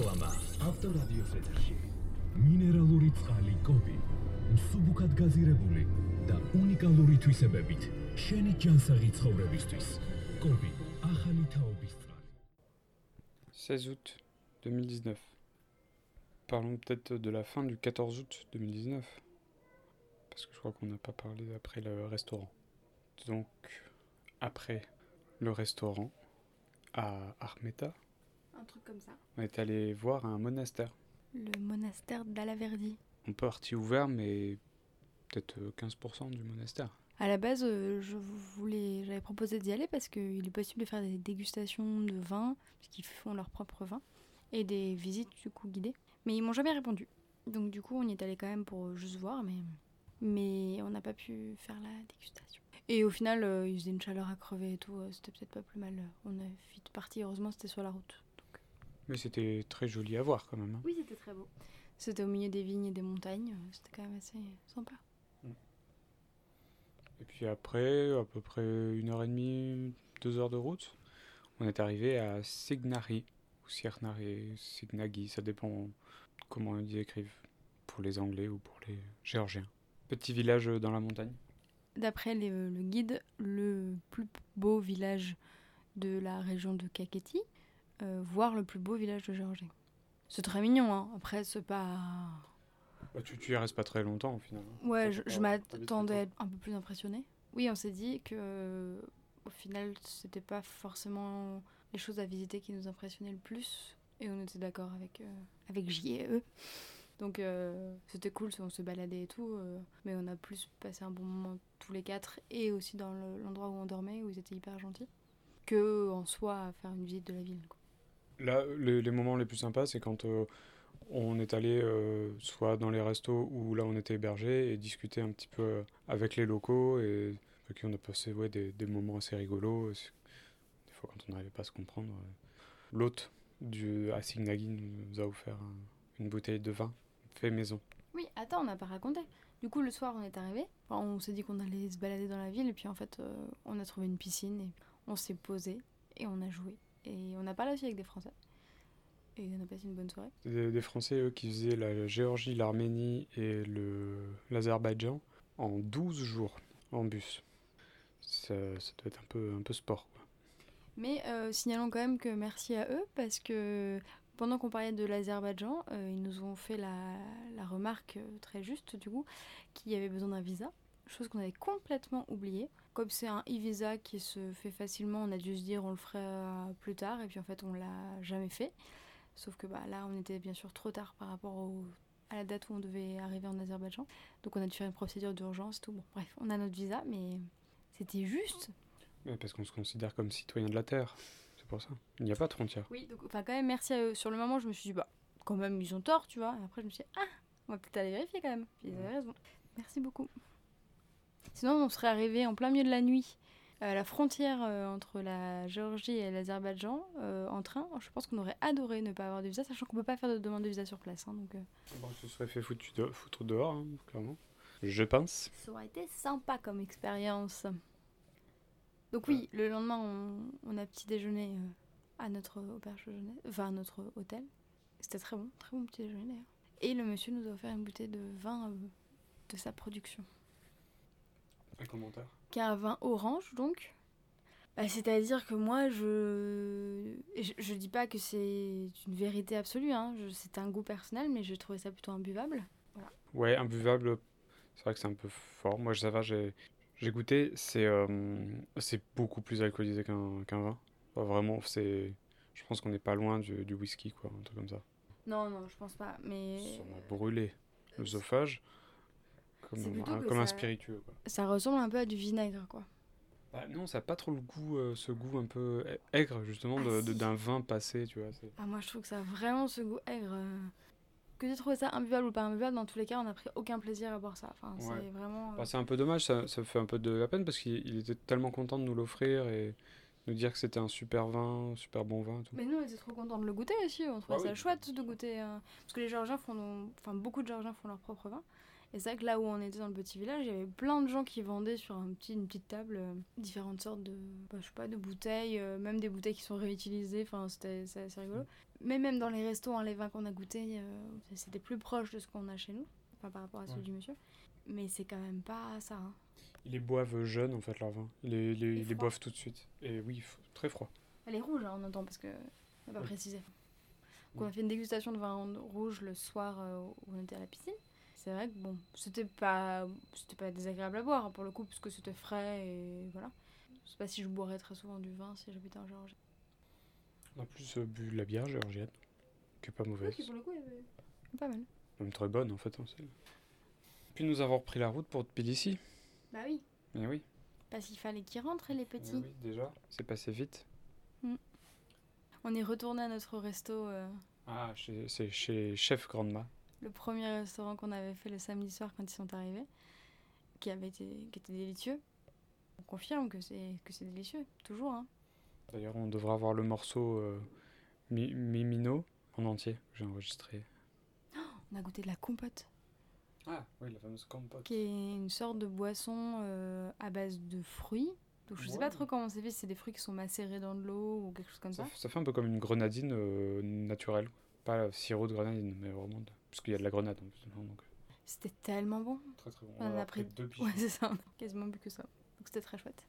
რეკლამა ავტორადიოს ეთერში მინერალური წყალი კობი მსუბუქად გაზირებული და უნიკალური თვისებებით შენი ჯანსაღი ცხოვრებისთვის კობი ახალი თაობის წყალი 16 août 2019. Parlons peut-être de la fin du 14 août 2019. Parce que je crois qu'on n'a pas parlé après le restaurant. Donc, après le restaurant, à Armeta, un truc comme ça. on est allé voir un monastère. Le monastère d'Alaverdi. On partie ouvert, mais peut-être euh, 15% du monastère. À la base, euh, je voulais, j'avais proposé d'y aller parce qu'il est possible de faire des dégustations de vin, puisqu'ils font leur propre vin, et des visites du coup guidées. Mais ils m'ont jamais répondu. Donc du coup, on y est allé quand même pour euh, juste voir, mais, mais on n'a pas pu faire la dégustation. Et au final, euh, il faisait une chaleur à crever et tout, euh, c'était peut-être pas plus mal. On a vite parti, heureusement c'était sur la route. Mais c'était très joli à voir quand même. hein. Oui, c'était très beau. C'était au milieu des vignes et des montagnes, euh, c'était quand même assez sympa. Et puis après, à peu près une heure et demie, deux heures de route, on est arrivé à Signari, ou Siernari, Signagi, ça dépend comment ils écrivent, pour les Anglais ou pour les Géorgiens. Petit village dans la montagne. D'après le guide, le plus beau village de la région de Kakheti, euh, voire le plus beau village de Géorgie. C'est très mignon, hein. après c'est pas... Bah, tu, tu y restes pas très longtemps au final. hein. Ouais, je, m'attendais à être un peu plus impressionnée. Oui, on s'est dit que euh, au final, c'était pas forcément les choses à visiter qui nous impressionnaient le plus. Et on était d'accord avec, euh, avec J et eux. Donc euh, c'était cool, on se baladait et tout. euh, mais on a plus passé un bon moment tous les quatre. Et aussi dans le- l'endroit où on dormait, où ils étaient hyper gentils. Que en soi, à faire une visite de la ville. quoi. Là, les, moments les plus sympas, c'est quand euh, on est allé euh, soit dans les restos où là on était hébergé et discuter un petit peu euh, avec les locaux et avec qui on a passé ouais, des, moments assez rigolos. Des fois, quand on n'arrivait pas à se comprendre, l'hôte du à nous a offert un- une bouteille de vin fait maison. Oui, attends, on n'a pas raconté. Du coup, le soir, on est arrivé. On s'est dit qu'on allait se balader dans la ville. Et puis, en fait, on a trouvé une piscine. Et on s'est posé. Et on a joué. Et on a parlé aussi avec des Français. Et on a passé une bonne soirée. Des, des Français, eux, qui faisaient la Géorgie, l'Arménie et l'Azerbaïdjan en 12 jours en bus. Ça, ça doit être un peu, un peu sport. Quoi. Mais euh, signalons quand même que merci à eux. Parce que pendant qu'on parlait de l'Azerbaïdjan, euh, ils nous ont fait la, la remarque euh, très juste, du coup, qu'il y avait besoin d'un visa. Chose qu'on avait complètement oubliée. Comme c'est un e-visa qui se fait facilement, on a dû se dire on le fera plus tard. Et puis en fait, on l'a jamais fait. Sauf que bah, là, on était bien sûr trop tard par rapport au- à la date où on devait arriver en Azerbaïdjan. Donc on a dû faire une procédure d'urgence, tout. Bon, bref, on a notre visa, mais c'était juste. Ouais, parce qu'on se considère comme citoyen de la Terre. C'est pour ça. Il n'y a pas de frontières. Oui, donc, enfin, quand même, merci à eux. Sur le moment, je me suis dit, bah, quand même, ils ont tort, tu vois. Et après, je me suis dit, ah, on va peut-être aller vérifier quand même. Puis ils avaient raison. Merci beaucoup. Sinon, on serait arrivé en plein milieu de la nuit à la frontière euh, entre la Géorgie et l'Azerbaïdjan euh, en train. Je pense qu'on aurait adoré ne pas avoir de visa, sachant qu'on peut pas faire de demande de visa sur place. hein, donc, euh, Bon, ce serait fait foutu de- foutre dehors, hein, clairement. Je pense. Ça aurait été sympa comme expérience. Donc oui, le lendemain, on, on a petit déjeuner euh, à notre auberge jeunesse, enfin à notre hôtel. C'était très bon, très bon petit déjeuner d'ailleurs. Et le monsieur nous a offert une bouteille de vin euh, de sa production. Un commentaire Qui est un vin orange donc. Bah, C'est-à-dire que moi, je... je je dis pas que c'est une vérité absolue, hein. je- c'est un goût personnel, mais j'ai trouvé ça plutôt imbuvable. Voilà. Ouais, imbuvable, c'est vrai que c'est un peu fort. Moi, ça va, j'ai j'ai goûté, c'est euh, c'est beaucoup plus alcoolisé qu'un qu'un vin. Vraiment, c'est. Je pense qu'on n'est pas loin du, du whisky, quoi, un truc comme ça. Non, non, je pense pas, mais... Ça m'a brûlé l'œsophage comme, un, ça- spiritueux, quoi. Ça ressemble un peu à du vinaigre, quoi. Bah, non, ça n'a pas trop le goût, euh, ce goût un peu a- aigre, justement, Ah, de- de- si. d'un vin passé, tu vois. Ah, moi, je trouve que ça a vraiment ce goût aigre. euh. Que tu trouvé ça imbuvable ou pas imbuvable, dans tous les cas, on n'a pris aucun plaisir à boire ça. Enfin, Ouais. c'est vraiment... euh, Bah, c'est un peu dommage, ça, ça fait un peu de la peine parce qu'il il était tellement content de nous l'offrir et nous dire que c'était un super vin, un super bon vin. Tout. Mais nous, on était trop contents de le goûter aussi. On trouvait Ah ça oui. chouette de goûter. euh, Parce que les Géorgiens font. Enfin, beaucoup de Géorgiens font leur propre vin. Et c'est vrai que là où on était dans le petit village, il y avait plein de gens qui vendaient sur un petit, une petite table euh, différentes sortes de. bah, je sais pas, de bouteilles, euh, même des bouteilles qui sont réutilisées. Enfin, c'était c'est assez rigolo. Mais même dans les restos, hein, les vins qu'on a goûtés, euh, c'était plus proche de ce qu'on a chez nous. Enfin, par rapport à celui Ouais. du monsieur. Mais c'est quand même pas ça. hein. Ils les boivent jeunes, en fait, leur vin. Ils les, les- ils les boivent tout de suite. Et oui, très froid. Elle est rouge, hein, on entend, parce que on n'a pas Oui. précisé. Donc, on a fait une dégustation de vin rouge le soir où on était à la piscine. C'est vrai que bon, c'était pas, c'était pas désagréable à boire hein, pour le coup, parce que c'était frais et voilà. Je sais pas si je boirais très souvent du vin si j'habitais en Géorgie. On a plus euh, bu de la bière géorgienne, qui est pas mauvaise. pour le coup, il y avait pas mal. Même très bonne, en fait. hein, c'est- Puis nous avons repris la route pour Tbilissi. Bah oui, Mais oui. parce qu'il fallait qu'ils rentrent les petits. Oui, déjà. C'est passé vite. On est retourné à notre resto, euh, Ah, c'est chez Chef Grandma. Le premier restaurant qu'on avait fait le samedi soir quand ils sont arrivés, qui avait été, qui était délicieux. On confirme que c'est que c'est délicieux, toujours. Hein. D'ailleurs, on devra avoir le morceau euh, Mi- Mimino en entier que j'ai enregistré. <gasps> On a goûté de la compote. Ah, oui, la fameuse compote. qui est une sorte de boisson euh, à base de fruits. Donc je sais pas Ouais. trop comment c'est fait, c'est des fruits qui sont macérés dans de l'eau ou quelque chose comme ça. Ça, ça fait un peu comme une grenadine euh, naturelle. Pas sirop de grenadine, mais vraiment. de- Parce qu'il y a de la grenade en plus donc C'était tellement bon. très très bon. On en a pris deux piges. Ouais, c'est ça, on <laughs> a quasiment bu que ça. Donc c'était très chouette.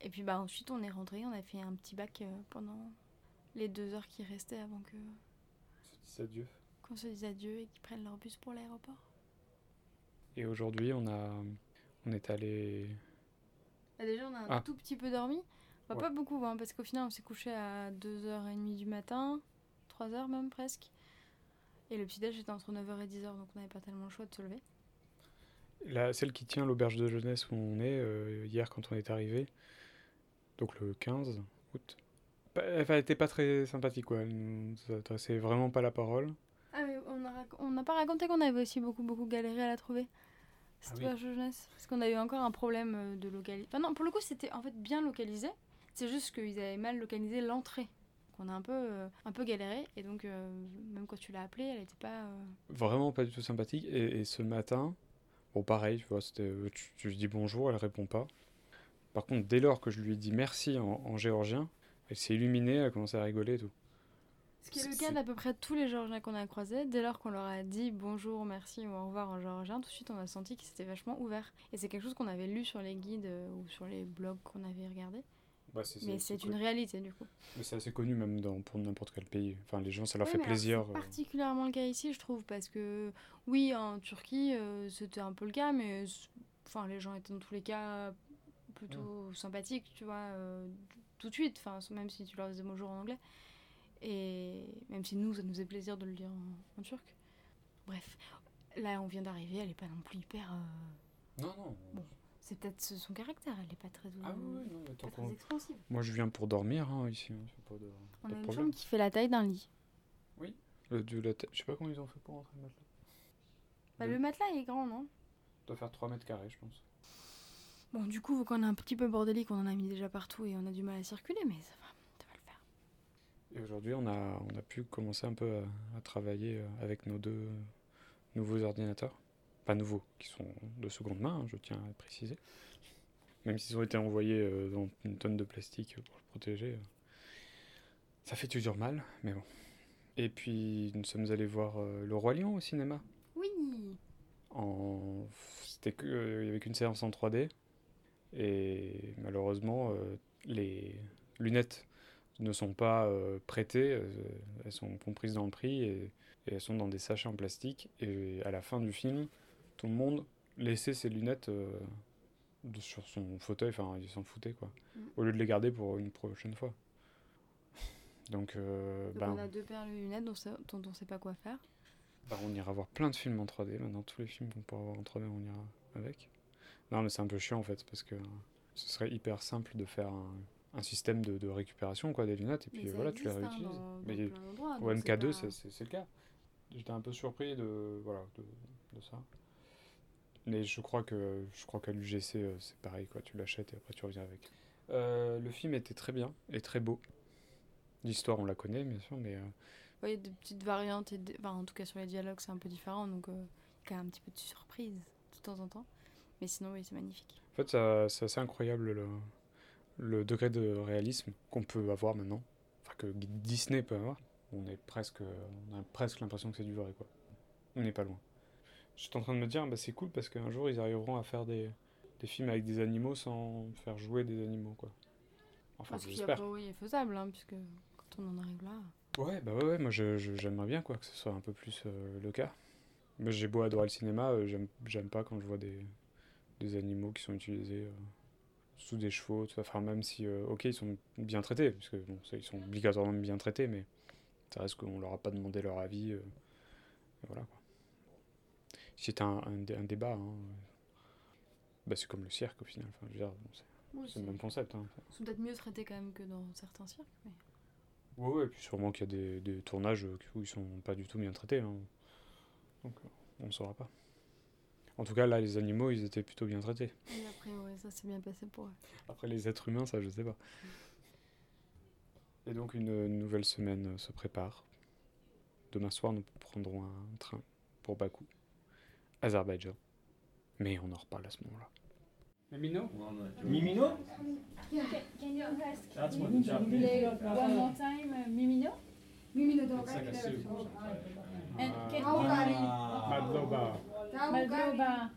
Et puis bah ensuite on est rentré, on a fait un petit bac euh, pendant les deux heures qui restaient avant que C'est adieu. qu'on se dise adieu et qu'ils prennent leur bus pour l'aéroport. Et aujourd'hui, on a, on est allé. Bah, déjà on a un Ah. tout petit peu dormi. Bah, Ouais. Pas beaucoup, hein, parce qu'au final on s'est couché à 2h30 du matin, 3h même presque. Et le petit déj était entre 9h et 10h, donc on n'avait pas tellement le choix de se lever. La, celle qui tient l'auberge de jeunesse où on est, euh, hier quand on est arrivé, donc le 15 août, elle était pas très sympathique, quoi. Elle nous adressait vraiment pas la parole. Ah mais on n'a pas raconté qu'on avait aussi beaucoup beaucoup galéré à la trouver. Cette Ah oui. auberge de jeunesse. Parce qu'on a eu encore un problème euh, de localisation. Enfin non, pour le coup c'était en fait bien localisé. C'est juste qu'ils avaient mal localisé l'entrée. On a un peu, euh, un peu galéré. Et donc euh, même quand tu l'as appelée, elle était pas... euh, Vraiment pas du tout sympathique. Et, et ce matin, bon, pareil, tu vois, tu, dis bonjour, elle répond pas. Par contre, dès lors que je lui ai dit merci en, en géorgien, elle s'est illuminée, elle a commencé à rigoler et tout. Ce qui est le cas d'à peu près tous les Géorgiens qu'on a croisés. Dès lors qu'on leur a dit bonjour, merci ou au revoir en géorgien, tout de suite on a senti qu'ils s'étaient vachement ouverts. Et c'est quelque chose qu'on avait lu sur les guides ou sur les blogs qu'on avait regardés. Bah, Mais c'est- une réalité du coup. Mais c'est assez connu même dans, pour n'importe quel pays. Enfin, les gens, ça leur Ouais, fait plaisir. C'est euh. particulièrement le cas ici, je trouve, parce que oui, en Turquie, euh, c'était un peu le cas, mais enfin, les gens étaient dans tous les cas plutôt sympathiques, tu vois, euh, tout de suite, enfin, même si tu leur disais bonjour en anglais. Et même si nous, ça nous faisait plaisir de le dire en, en turc. Bref, là, on vient d'arriver, elle est pas non plus hyper. euh, Non, non. Bon, C'est peut-être son caractère, elle est pas très douce. Ah oui, non, mais pas tant très qu'on- expansive. Moi, je viens pour dormir hein, ici. hein, c'est pas de, On pas a de une chambre qui fait la taille d'un lit. Le, du, la tête- je sais pas comment ils ont fait pour rentrer le matelas. Bah, le matelas il est grand, non? Ça doit faire 3 mètres carrés, je pense. Bon, du coup, vu qu'on est un petit peu bordélique, on en a mis déjà partout et on a du mal à circuler, mais ça va, ça va le faire. Et aujourd'hui, on a, on a pu commencer un peu à, à travailler euh, avec nos deux nouveaux ordinateurs. Pas nouveaux, qui sont de seconde main, hein, je tiens à préciser. Même s'ils ont été envoyés euh, dans une tonne de plastique pour le protéger. euh, Ça fait toujours mal, mais bon. Et puis, nous sommes allés voir euh, Le Roi Lion au cinéma. Oui en... C'était que... euh, Il y avait qu'une séance en 3D. Et malheureusement, euh, les lunettes ne sont pas euh, prêtées. euh, elles sont comprises dans le prix et, et elles sont dans des sachets en plastique. Et à la fin du film, tout le monde laissait ses lunettes euh, de- sur son fauteuil. Enfin, ils s'en foutaient, quoi. Mm. Au lieu de les garder pour une prochaine fois. Donc, euh, Donc ben, on a deux paires de lunettes dont, dont on sait pas quoi faire. bah, on ira voir plein de films en 3D. Maintenant, tous les films qu'on pourra voir en 3D, on ira avec. Non, mais c'est un peu chiant en fait, parce que ce serait hyper simple de faire un, un système de, de récupération quoi, des lunettes, et puis voilà, tu les hein, réutilises. dans mais plein au donc c'est MK2, pas- c'est le cas. J'étais un peu surpris de, voilà, de, de ça. Mais je crois que je crois qu'à l'UGC, euh, c'est pareil, quoi. tu l'achètes et après tu reviens avec. Euh, le film était très bien et très beau. L'histoire, on la connaît, bien sûr, mais euh, Ouais, il y a des petites variantes, et enfin, en tout cas sur les dialogues, c'est un peu différent, donc euh, il y a quand même un petit peu de surprise de temps en temps. Mais sinon, oui, c'est magnifique. En fait, c'est assez incroyable le, le degré de réalisme qu'on peut avoir maintenant, enfin que Disney peut avoir. On est presque, on a presque l'impression que c'est du vrai, quoi. On n'est pas loin. J'étais en train de me dire, bah, c'est cool parce qu'un jour ils arriveront à faire des, des films avec des animaux sans faire jouer des animaux, quoi. Enfin, Ce qui j'espère. après, oui, est faisable, hein, puisque quand on en arrive là. Ouais, bah ouais, ouais, moi je- je- j'aimerais bien quoi, que ce soit un peu plus euh, le cas. Mais j'ai beau adorer le cinéma, euh, j'aime j'aime pas quand je vois des, des animaux qui sont utilisés euh, sous des chevaux, tout ça. Enfin, même si, ok, ils sont bien traités, parce que bon, ça, ils sont obligatoirement bien traités, mais ça reste qu'on leur a pas demandé leur avis. voilà quoi. C'est un, un, dé- un débat, hein, bah, c'est comme le cirque au final. Enfin, bon, c'est Oui, le même concept. Hein. Ils sont peut-être mieux traités quand même que dans certains cirques. Mais... Ouais, et puis sûrement qu'il y a des, des tournages euh, où ils sont pas du tout bien traités. hein. Donc on ne saura pas. En tout cas, là, les animaux, ils étaient plutôt bien traités. Et après, ouais, ça s'est bien passé pour eux. Après, les êtres humains, ça, je sais pas. Et donc, une, une nouvelle semaine se prépare. Demain soir, nous prendrons un train pour Bakou, Azerbaïdjan. Mais on en reparle à ce moment-là. Mimino? Mimino? Can you ask That's what the Japanese one more time, uh, Mimino? Mimino do It's like a soup. And can. Madloba. Madloba.